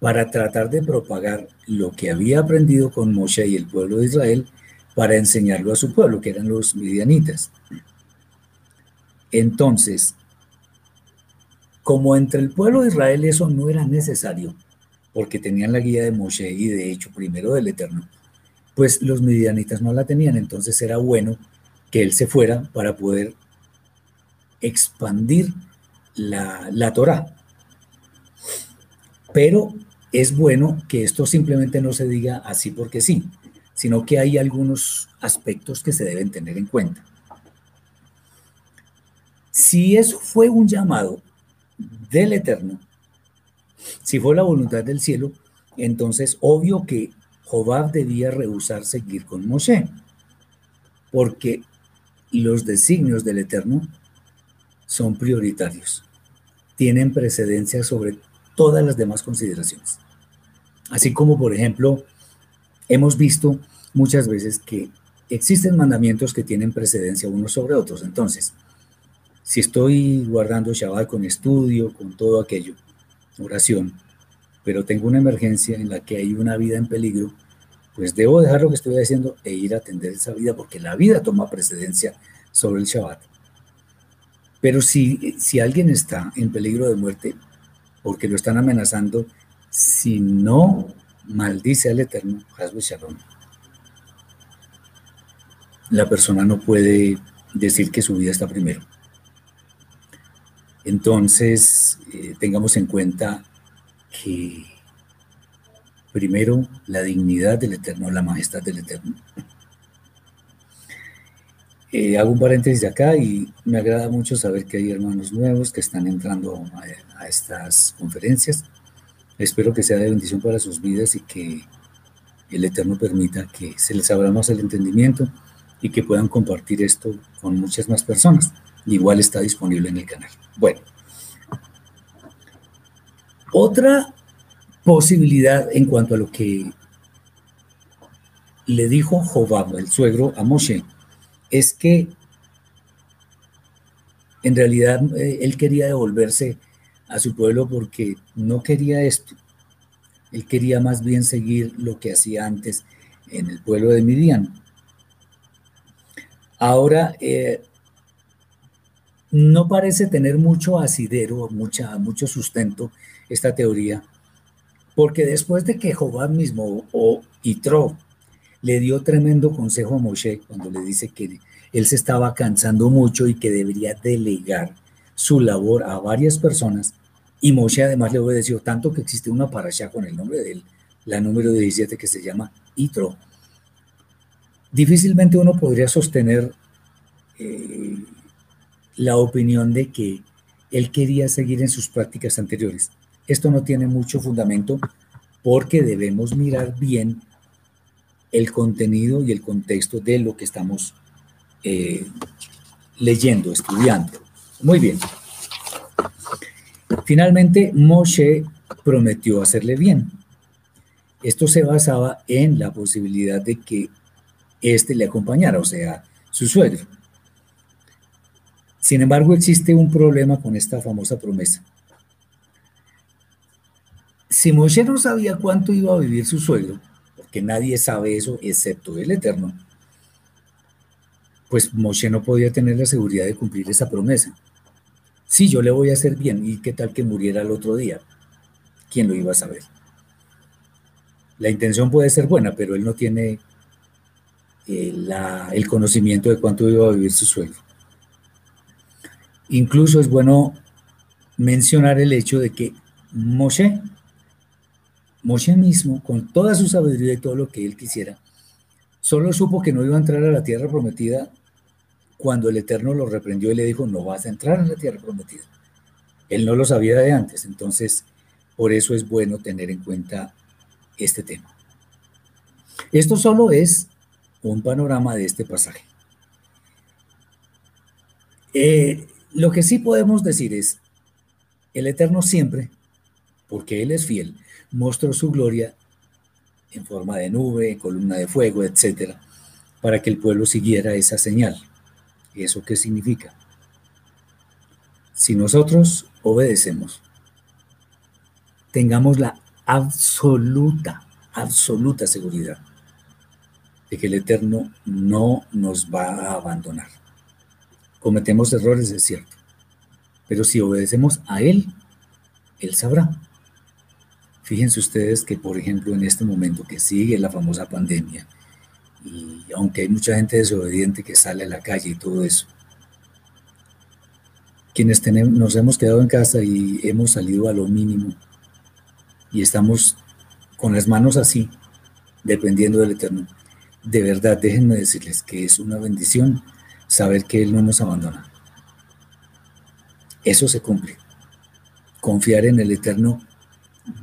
Para tratar de propagar lo que había aprendido con Moshe y el pueblo de Israel para enseñarlo a su pueblo, que eran los midianitas. Entonces, como entre el pueblo de Israel eso no era necesario, porque tenían la guía de Moshe y de hecho primero del Eterno, pues los midianitas no la tenían, entonces era bueno que él se fuera para poder expandir la, la Torah. Pero es bueno que esto simplemente no se diga así porque sí, sino que hay algunos aspectos que se deben tener en cuenta. Si eso fue un llamado del Eterno, si fue la voluntad del cielo, entonces obvio que Jobab debía rehusar seguir con Moshe, porque los designios del Eterno son prioritarios, tienen precedencia sobre todas las demás consideraciones. Así como, por ejemplo, hemos visto muchas veces que existen mandamientos que tienen precedencia unos sobre otros. Entonces, si estoy guardando Shabbat con estudio, con todo aquello, oración, pero tengo una emergencia en la que hay una vida en peligro, pues debo dejar lo que estoy haciendo e ir a atender esa vida porque la vida toma precedencia sobre el Shabbat. Pero si, si alguien está en peligro de muerte porque lo están amenazando, si no maldice al Eterno, la persona no puede decir que su vida está primero. Entonces, eh, tengamos en cuenta que primero la dignidad del Eterno, la majestad del Eterno. Eh, hago un paréntesis acá y me agrada mucho saber que hay hermanos nuevos que están entrando a, estas conferencias. Espero que sea de bendición para sus vidas y que el Eterno permita que se les abra más el entendimiento y que puedan compartir esto con muchas más personas. Igual está disponible en el canal. Bueno, otra posibilidad en cuanto a lo que le dijo Jobab, el suegro, a Moshe, es que en realidad eh, él quería devolverse a su pueblo porque no quería esto. Él quería más bien seguir lo que hacía antes en el pueblo de Midian. Ahora, eh, no parece tener mucho asidero, mucha, mucho sustento esta teoría, porque después de que Jehová mismo o Itro le dio tremendo consejo a Moshe cuando le dice que él se estaba cansando mucho y que debería delegar su labor a varias personas. Y Moshe además le obedeció tanto que existe una parasha con el nombre de él, la número 17 que se llama Itro. Difícilmente uno podría sostener eh, la opinión de que él quería seguir en sus prácticas anteriores. Esto no tiene mucho fundamento porque debemos mirar bien el contenido y el contexto de lo que estamos eh, leyendo, estudiando. Muy bien. Finalmente, Moshe prometió hacerle bien. Esto se basaba en la posibilidad de que éste le acompañara, o sea, su suegro. Sin embargo, existe un problema con esta famosa promesa. Si Moshe no sabía cuánto iba a vivir su suegro, porque nadie sabe eso excepto el Eterno, pues Moshe no podía tener la seguridad de cumplir esa promesa. Sí, yo le voy a hacer bien, ¿y qué tal que muriera el otro día? ¿Quién lo iba a saber? La intención puede ser buena, pero él no tiene eh, el conocimiento de cuánto iba a vivir su suegro. Incluso es bueno mencionar el hecho de que Moshe, Moshe mismo, con toda su sabiduría y todo lo que él quisiera, solo supo que no iba a entrar a la tierra prometida cuando el Eterno lo reprendió y le dijo, no vas a entrar en la tierra prometida. Él no lo sabía de antes, entonces por eso es bueno tener en cuenta este tema. Esto solo es un panorama de este pasaje. Eh, lo que sí podemos decir es, el Eterno siempre, porque Él es fiel, mostró su gloria en forma de nube, columna de fuego, etc., para que el pueblo siguiera esa señal. ¿Eso qué significa? Si nosotros obedecemos, tengamos la absoluta, absoluta seguridad de que el Eterno no nos va a abandonar. Cometemos errores, es cierto, pero si obedecemos a Él, Él sabrá. Fíjense ustedes que, por ejemplo, en este momento que sigue la famosa pandemia, y aunque hay mucha gente desobediente que sale a la calle y todo eso, quienes tenemos, nos hemos quedado en casa y hemos salido a lo mínimo y estamos con las manos así, dependiendo del Eterno, de verdad déjenme decirles que es una bendición saber que Él no nos abandona. Eso se cumple. Confiar en el Eterno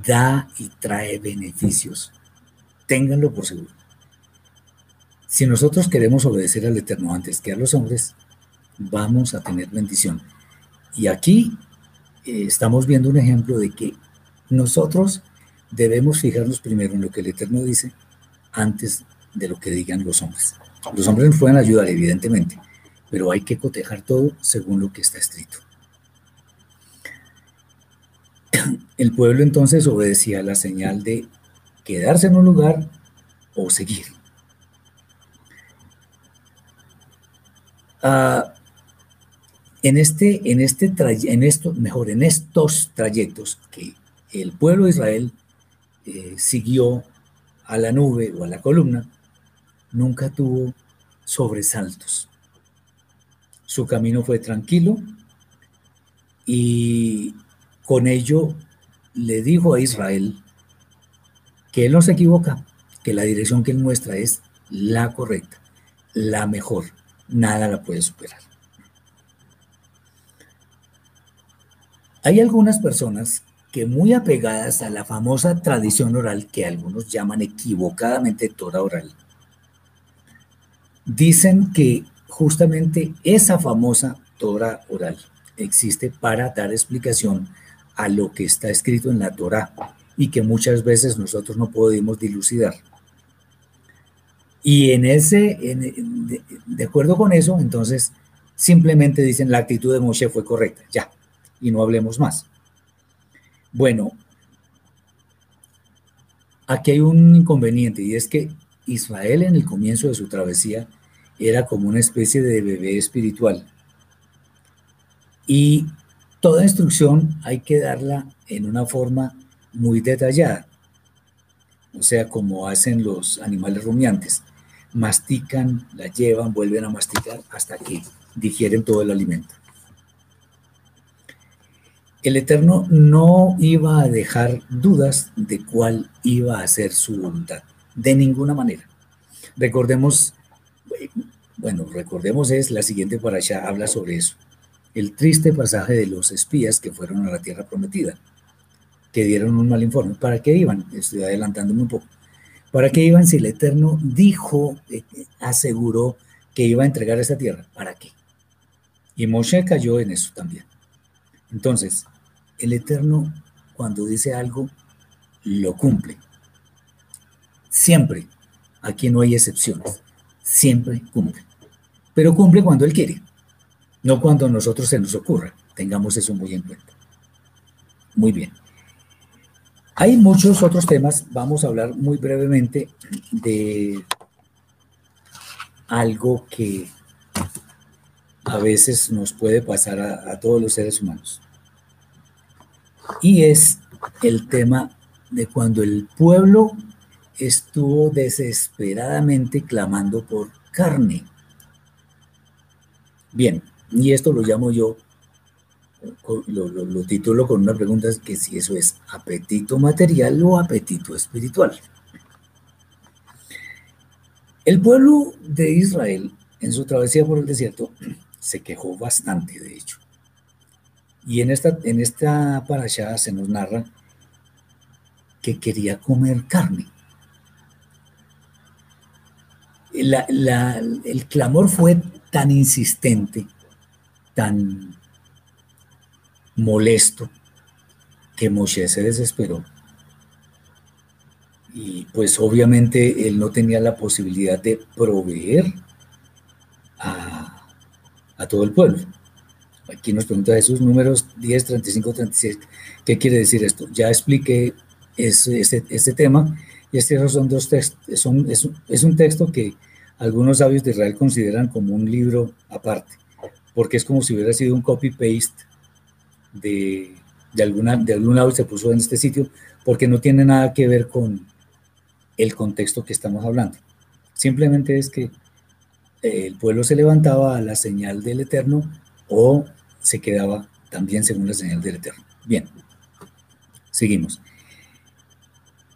da y trae beneficios. Ténganlo por seguro. Si nosotros queremos obedecer al Eterno antes que a los hombres, vamos a tener bendición. Y aquí eh, estamos viendo un ejemplo de que nosotros debemos fijarnos primero en lo que el Eterno dice antes de lo que digan los hombres. Los hombres nos pueden ayudar, evidentemente, pero hay que cotejar todo según lo que está escrito. (coughs) El pueblo entonces obedecía la señal de quedarse en un lugar o seguir. Ah, en este, en este en esto, mejor, en estos trayectos que el pueblo de Israel eh, siguió a la nube o a la columna, nunca tuvo sobresaltos. Su camino fue tranquilo y con ello le dijo a Israel que él no se equivoca, que la dirección que él muestra es la correcta, la mejor, nada la puede superar. Hay algunas personas que muy apegadas a la famosa tradición oral que algunos llaman equivocadamente Torah oral, dicen que justamente esa famosa Torah oral existe para dar explicación a lo que está escrito en la Torah y que muchas veces nosotros no podemos dilucidar. Y en ese, de, acuerdo con eso, entonces simplemente dicen la actitud de Moshe fue correcta, ya, y no hablemos más. Bueno, aquí hay un inconveniente y es que Israel en el comienzo de su travesía era como una especie de bebé espiritual. Y toda instrucción hay que darla en una forma muy detallada, o sea, como hacen los animales rumiantes. Mastican, la llevan, vuelven a masticar hasta que digieren todo el alimento. El Eterno no iba a dejar dudas de cuál iba a ser su voluntad, de ninguna manera. Recordemos bueno, recordemos es la siguiente para allá habla sobre eso. El triste pasaje de los espías que fueron a la tierra prometida, que dieron un mal informe. ¿Para qué iban? Estoy adelantándome un poco. ¿Para qué iban si el Eterno dijo, eh, aseguró que iba a entregar esa tierra? ¿Para qué? Y Moshe cayó en eso también. Entonces, el Eterno, cuando dice algo, lo cumple. Siempre. Aquí no hay excepciones. Siempre cumple pero cumple cuando Él quiere. No cuando a nosotros se nos ocurra. Tengamos eso muy en cuenta. Muy bien. Hay muchos otros temas. Vamos a hablar muy brevemente de algo que a veces nos puede pasar a, a todos los seres humanos. Y es el tema de cuando el pueblo estuvo desesperadamente clamando por carne. Bien, y esto lo llamo yo, lo, lo, titulo con una pregunta, que si eso es apetito material o apetito espiritual. El pueblo de Israel, en su travesía por el desierto, (clears throat) se quejó bastante, de hecho. Y en esta, en esta se nos narra que quería comer carne. el clamor fue tan insistente, tan molesto, que Moshe se desesperó. Y pues obviamente él no tenía la posibilidad de proveer a, todo el pueblo. Aquí nos pregunta Jesús, números 10, 35, 36. ¿Qué quiere decir esto? Ya expliqué este, este tema y estos son dos textos. Es un texto que algunos sabios de Israel consideran como un libro aparte, porque es como si hubiera sido un copy-paste de, de, alguna, de algún lado y se puso en este sitio, porque no tiene nada que ver con el contexto que estamos hablando. Simplemente es que el pueblo se levantaba a la señal del Eterno o se quedaba también según la señal del Eterno. Bien, seguimos.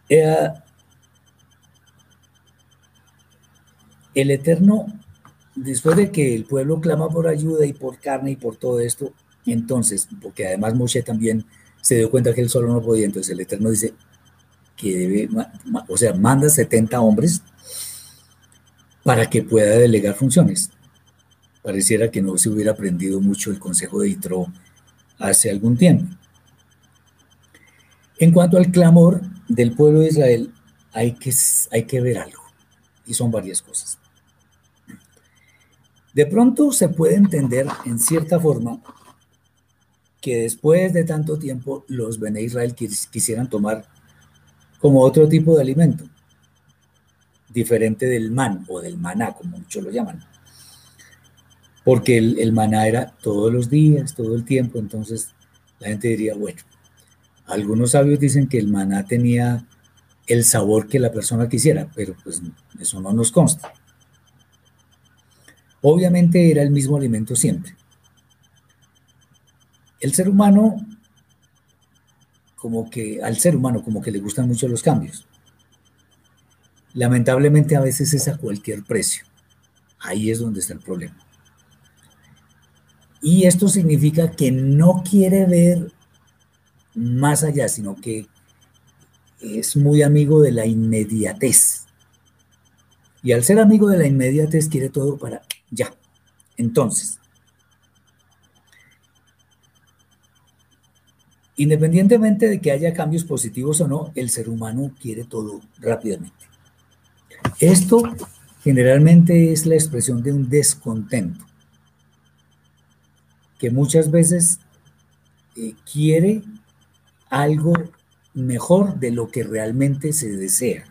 Eh, el Eterno, después de que el pueblo clama por ayuda y por carne y por todo esto, entonces, porque además Moshe también se dio cuenta que él solo no podía, entonces el Eterno dice que debe, o sea, manda 70 hombres para que pueda delegar funciones. Pareciera que no se hubiera aprendido mucho el consejo de Itro hace algún tiempo. En cuanto al clamor del pueblo de Israel, hay que, hay que ver algo, y son varias cosas. De pronto se puede entender en cierta forma que después de tanto tiempo los Bene Israel quisieran tomar como otro tipo de alimento, diferente del man o del maná, como muchos lo llaman. Porque el, el maná era todos los días, todo el tiempo, entonces la gente diría, bueno, algunos sabios dicen que el maná tenía el sabor que la persona quisiera, pero pues eso no nos consta. Obviamente era el mismo alimento siempre. El ser humano, como que al ser humano, como que le gustan mucho los cambios. Lamentablemente a veces es a cualquier precio. Ahí es donde está el problema. Y esto significa que no quiere ver más allá, sino que es muy amigo de la inmediatez. Y al ser amigo de la inmediatez quiere todo para ya. Entonces, independientemente de que haya cambios positivos o no, el ser humano quiere todo rápidamente. Esto generalmente es la expresión de un descontento, que muchas veces eh, quiere algo mejor de lo que realmente se desea.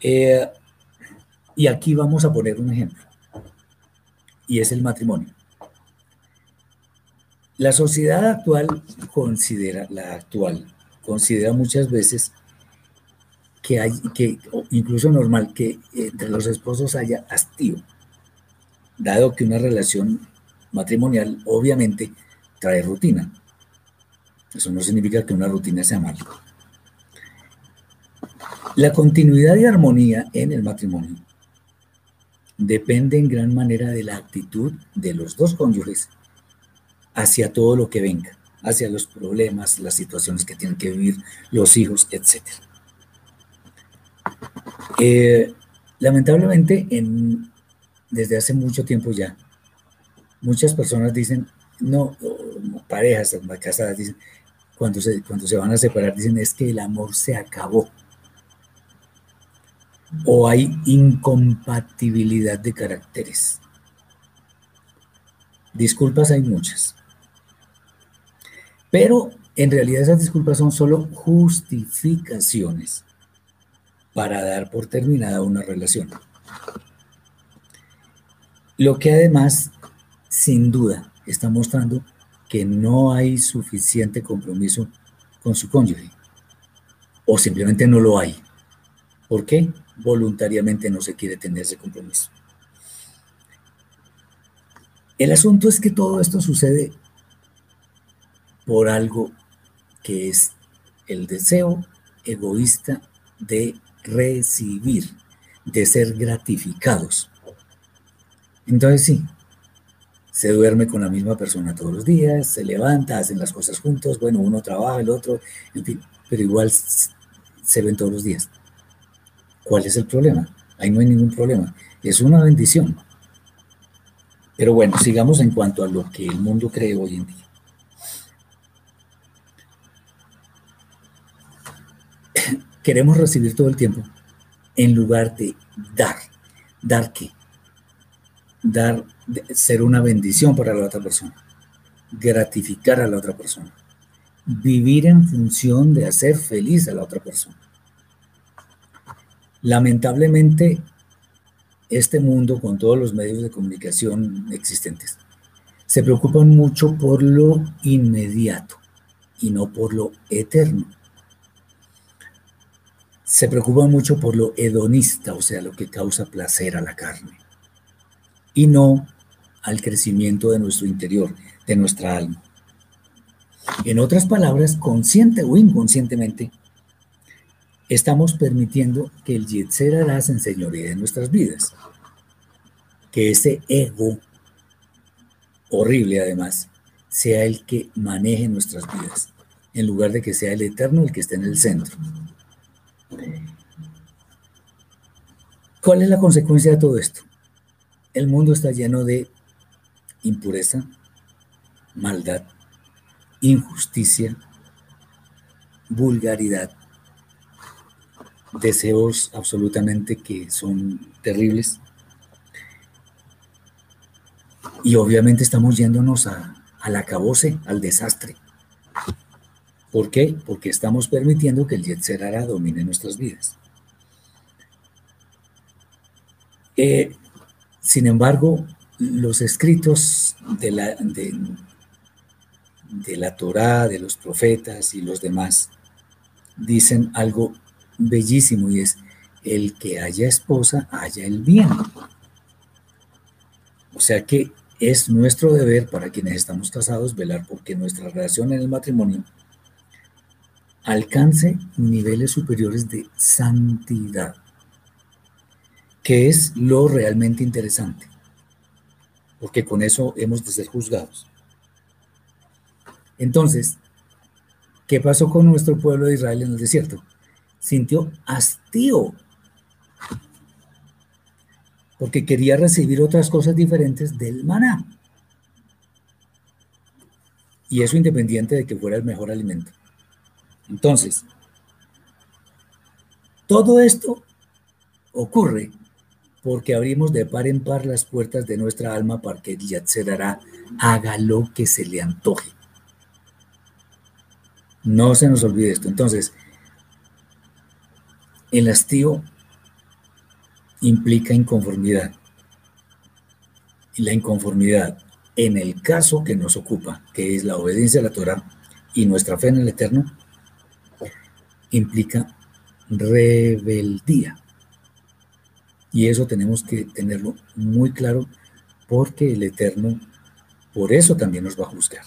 Eh, y aquí vamos a poner un ejemplo, y es el matrimonio. La sociedad actual considera, la actual, considera muchas veces que hay, que incluso normal, que entre los esposos haya hastío, dado que una relación matrimonial obviamente trae rutina. Eso no significa que una rutina sea mala. La continuidad y armonía en el matrimonio depende en gran manera de la actitud de los dos cónyuges hacia todo lo que venga, hacia los problemas, las situaciones que tienen que vivir los hijos, etc. Eh, lamentablemente, en, desde hace mucho tiempo ya, muchas personas dicen, no, parejas casadas dicen, cuando se, cuando se van a separar, dicen es que el amor se acabó o hay incompatibilidad de caracteres. Disculpas hay muchas. Pero en realidad esas disculpas son solo justificaciones para dar por terminada una relación. Lo que además, sin duda, está mostrando que no hay suficiente compromiso con su cónyuge. O simplemente no lo hay. ¿Por qué? Voluntariamente no se quiere tener ese compromiso. El asunto es que todo esto sucede por algo que es el deseo egoísta de recibir, de ser gratificados. Entonces sí, se duerme con la misma persona todos los días, se levanta, hacen las cosas juntos, bueno, uno trabaja, el otro, pero igual se ven todos los días. ¿Cuál es el problema? Ahí no hay ningún problema. Es una bendición. Pero bueno, sigamos en cuanto a lo que el mundo cree hoy en día. (coughs) Queremos recibir todo el tiempo en lugar de dar. ¿Dar qué? Dar, ser una bendición para la otra persona. Gratificar a la otra persona. Vivir en función de hacer feliz a la otra persona. Lamentablemente, este mundo con todos los medios de comunicación existentes se preocupan mucho por lo inmediato y no por lo eterno. Se preocupan mucho por lo hedonista, o sea, lo que causa placer a la carne, y no al crecimiento de nuestro interior, de nuestra alma. En otras palabras, consciente o inconscientemente, estamos permitiendo que el Yetzer Hará se de nuestras vidas. Que ese ego, horrible además, sea el que maneje nuestras vidas, en lugar de que sea el eterno el que esté en el centro. ¿Cuál es la consecuencia de todo esto? El mundo está lleno de impureza, maldad, injusticia, vulgaridad, deseos absolutamente que son terribles. Y obviamente estamos yéndonos a, al acabose, al desastre. ¿Por qué? Porque estamos permitiendo que el Yetzer domine nuestras vidas. Eh, sin embargo, los escritos de la, de, de la Torá, de los profetas y los demás, dicen algo bellísimo y es el que haya esposa, haya el bien. O sea que es nuestro deber para quienes estamos casados velar porque nuestra relación en el matrimonio alcance niveles superiores de santidad, que es lo realmente interesante, porque con eso hemos de ser juzgados. Entonces, ¿qué pasó con nuestro pueblo de Israel en el desierto? Sintió hastío porque quería recibir otras cosas diferentes del maná. Y eso independiente de que fuera el mejor alimento. Entonces, todo esto ocurre porque abrimos de par en par las puertas de nuestra alma para que Yatserara haga lo que se le antoje. No se nos olvide esto. Entonces, el hastío implica inconformidad. Y la inconformidad, en el caso que nos ocupa, que es la obediencia a la Torah y nuestra fe en el Eterno, implica rebeldía. Y eso tenemos que tenerlo muy claro porque el Eterno por eso también nos va a juzgar.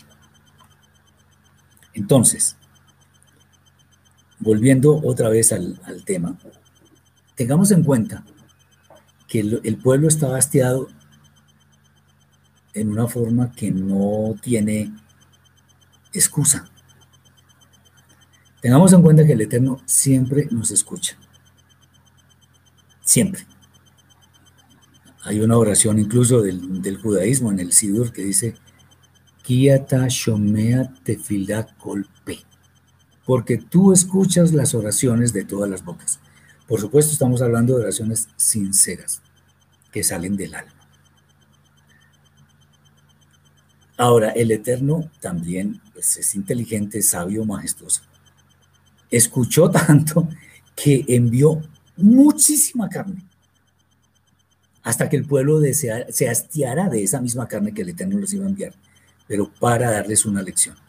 Entonces, volviendo otra vez al, tema, tengamos en cuenta que el, pueblo está hastiado en una forma que no tiene excusa. Tengamos en cuenta que el Eterno siempre nos escucha. Siempre. Hay una oración incluso del, judaísmo en el Sidur que dice, Kiata Shomea Tefilá Kolpe porque tú escuchas las oraciones de todas las bocas. Por supuesto, estamos hablando de oraciones sinceras, que salen del alma. Ahora, el Eterno también pues, es inteligente, sabio, majestuoso. Escuchó (laughs) tanto que envió muchísima carne hasta que el pueblo se hastiara de esa misma carne que el Eterno los iba a enviar, pero para darles una lección.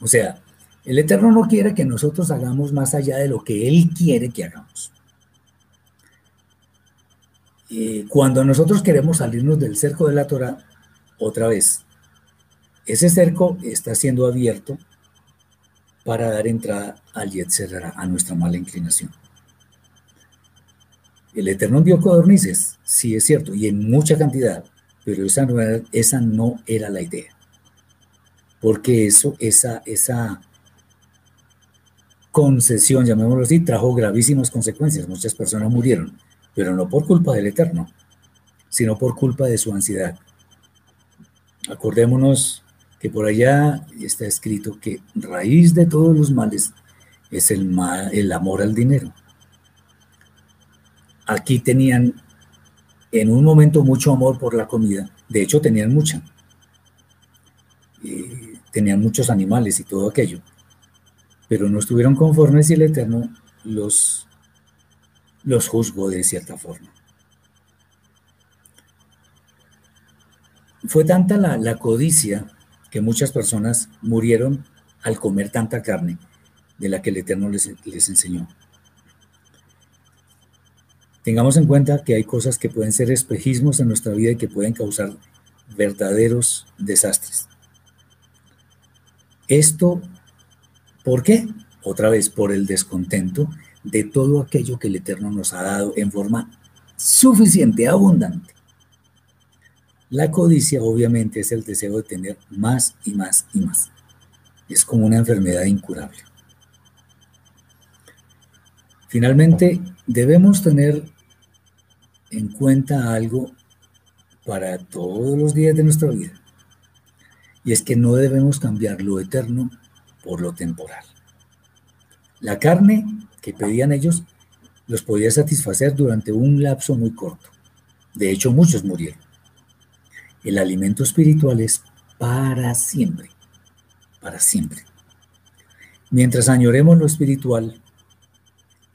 O sea, el Eterno no quiere que nosotros hagamos más allá de lo que Él quiere que hagamos. cuando nosotros queremos salirnos del cerco de la Torah, otra vez, ese cerco está siendo abierto para dar entrada al Yetzer a nuestra mala inclinación. El Eterno envió codornices, sí es cierto, y en mucha cantidad, pero esa no era, esa no era la idea. Porque eso, esa, esa concesión, llamémoslo así, trajo gravísimas consecuencias. Muchas personas murieron, pero no por culpa del Eterno, sino por culpa de su ansiedad. Acordémonos que por allá está escrito que raíz de todos los males es el, mal, el amor al dinero. Aquí tenían en un momento mucho amor por la comida, de hecho tenían mucha, tenían muchos animales y todo aquello, pero no estuvieron conformes y el Eterno los, los juzgó de cierta forma. Fue tanta la, codicia que muchas personas murieron al comer tanta carne de la que el Eterno les enseñó. Tengamos en cuenta que hay cosas que pueden ser espejismos en nuestra vida y que pueden causar verdaderos desastres. Esto, ¿por qué? Otra vez, por el descontento de todo aquello que el Eterno nos ha dado en forma suficiente, abundante. La codicia obviamente es el deseo de tener más y más y más. Es como una enfermedad incurable. Finalmente, debemos tener en cuenta algo para todos los días de nuestra vida. Y es que no debemos cambiar lo eterno por lo temporal. La carne que pedían ellos los podía satisfacer durante un lapso muy corto. De hecho, muchos murieron. El alimento espiritual es para siempre, para siempre. Mientras añoremos lo espiritual,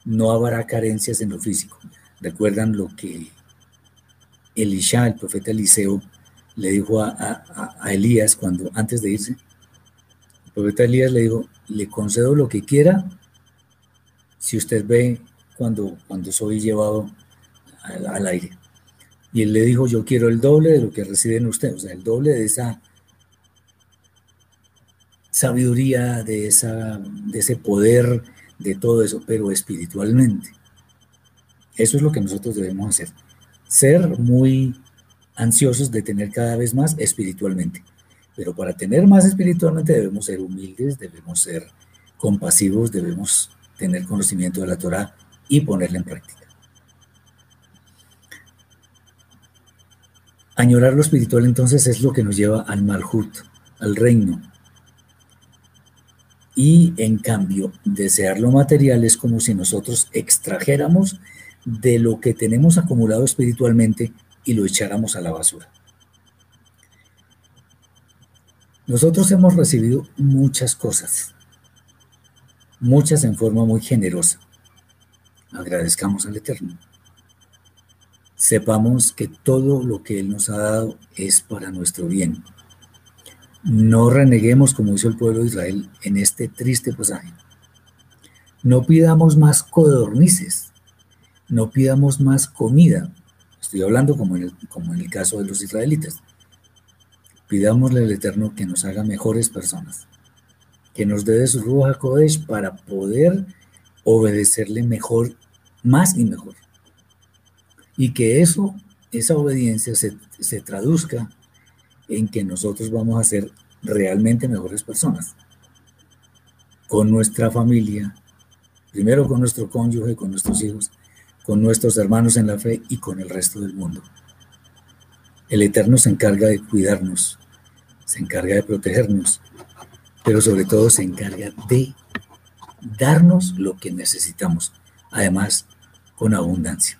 no habrá carencias en lo físico. Recuerdan lo que Elisha, el profeta Eliseo, le dijo a, Elías cuando antes de irse. El profeta Elías le dijo, le concedo lo que quiera si usted ve cuando, cuando soy llevado al, aire. Y él le dijo, yo quiero el doble de lo que recibe en usted, o sea, el doble de esa sabiduría, de, esa, de ese poder, de todo eso, pero espiritualmente. Eso es lo que nosotros debemos hacer. Ser muy ansiosos de tener cada vez más espiritualmente. Pero para tener más espiritualmente debemos ser humildes, debemos ser compasivos, debemos tener conocimiento de la Torah y ponerla en práctica. Añorar lo espiritual entonces es lo que nos lleva al Malhut, al reino. Y en cambio, desear lo material es como si nosotros extrajéramos de lo que tenemos acumulado espiritualmente y lo echáramos a la basura. Nosotros hemos recibido muchas cosas, muchas en forma muy generosa. Agradezcamos al Eterno. Sepamos que todo lo que Él nos ha dado es para nuestro bien. No reneguemos como hizo el pueblo de Israel en este triste pasaje. No pidamos más codornices no pidamos más comida. Estoy hablando como en el, caso de los israelitas. Pidámosle al Eterno que nos haga mejores personas, que nos dé de su Ruach Kodesh para poder obedecerle mejor, más y mejor. Y que eso, esa obediencia se, se traduzca en que nosotros vamos a ser realmente mejores personas. Con nuestra familia, primero con nuestro cónyuge, con nuestros hijos, con nuestros hermanos en la fe y con el resto del mundo. El Eterno se encarga de cuidarnos, se encarga de protegernos, pero sobre todo se encarga de darnos lo que necesitamos, además con abundancia.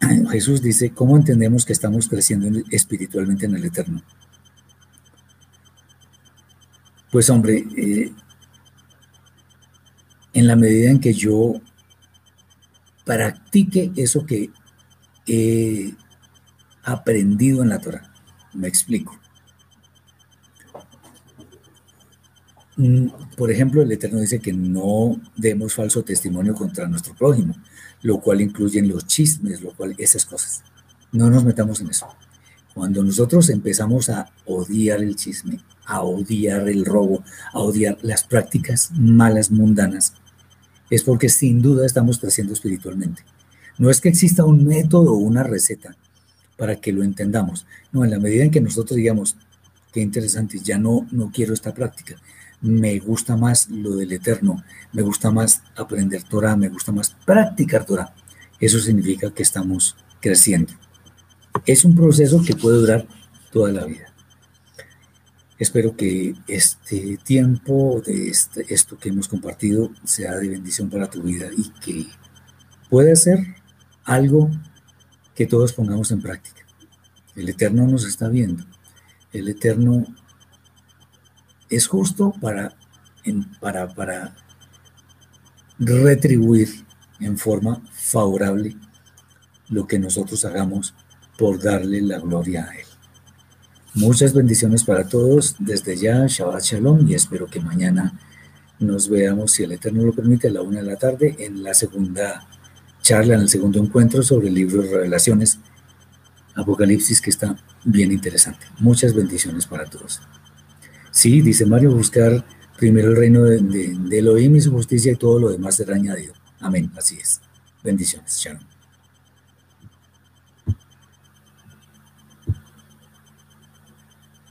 (clears throat) Jesús dice, ¿cómo entendemos que estamos creciendo espiritualmente en el Eterno? Pues hombre, eh, en la medida en que yo practique eso que he aprendido en la Torah. Me explico. Mm, por ejemplo, el Eterno dice que no demos falso testimonio contra nuestro prójimo, lo cual incluye los chismes, lo cual esas cosas. No nos metamos en eso. Cuando nosotros empezamos a odiar el chisme, a odiar el robo, a odiar las prácticas malas mundanas, es porque sin duda estamos creciendo espiritualmente. No es que exista un método o una receta para que lo entendamos. No, en la medida en que nosotros digamos, qué interesante, ya no, no quiero esta práctica, me gusta más lo del eterno, me gusta más aprender Torah, me gusta más practicar Torah. Eso significa que estamos creciendo. Es un proceso que puede durar toda la vida. Espero que este tiempo de este, esto que hemos compartido sea de bendición para tu vida y que pueda ser algo que todos pongamos en práctica. El Eterno nos está viendo. El Eterno es justo para, para, para retribuir en forma favorable lo que nosotros hagamos por darle la gloria a Él. Muchas bendiciones para todos. Desde ya, Shabbat Shalom y espero que mañana nos veamos, si el Eterno lo permite, a la una de la tarde en la segunda charla, en el segundo encuentro sobre el libro de Revelaciones, Apocalipsis, que está bien interesante. Muchas bendiciones para todos. Sí, dice Mario, buscar primero el reino de, de Elohim y su justicia y todo lo demás será añadido. Amén, así es. Bendiciones, Shalom.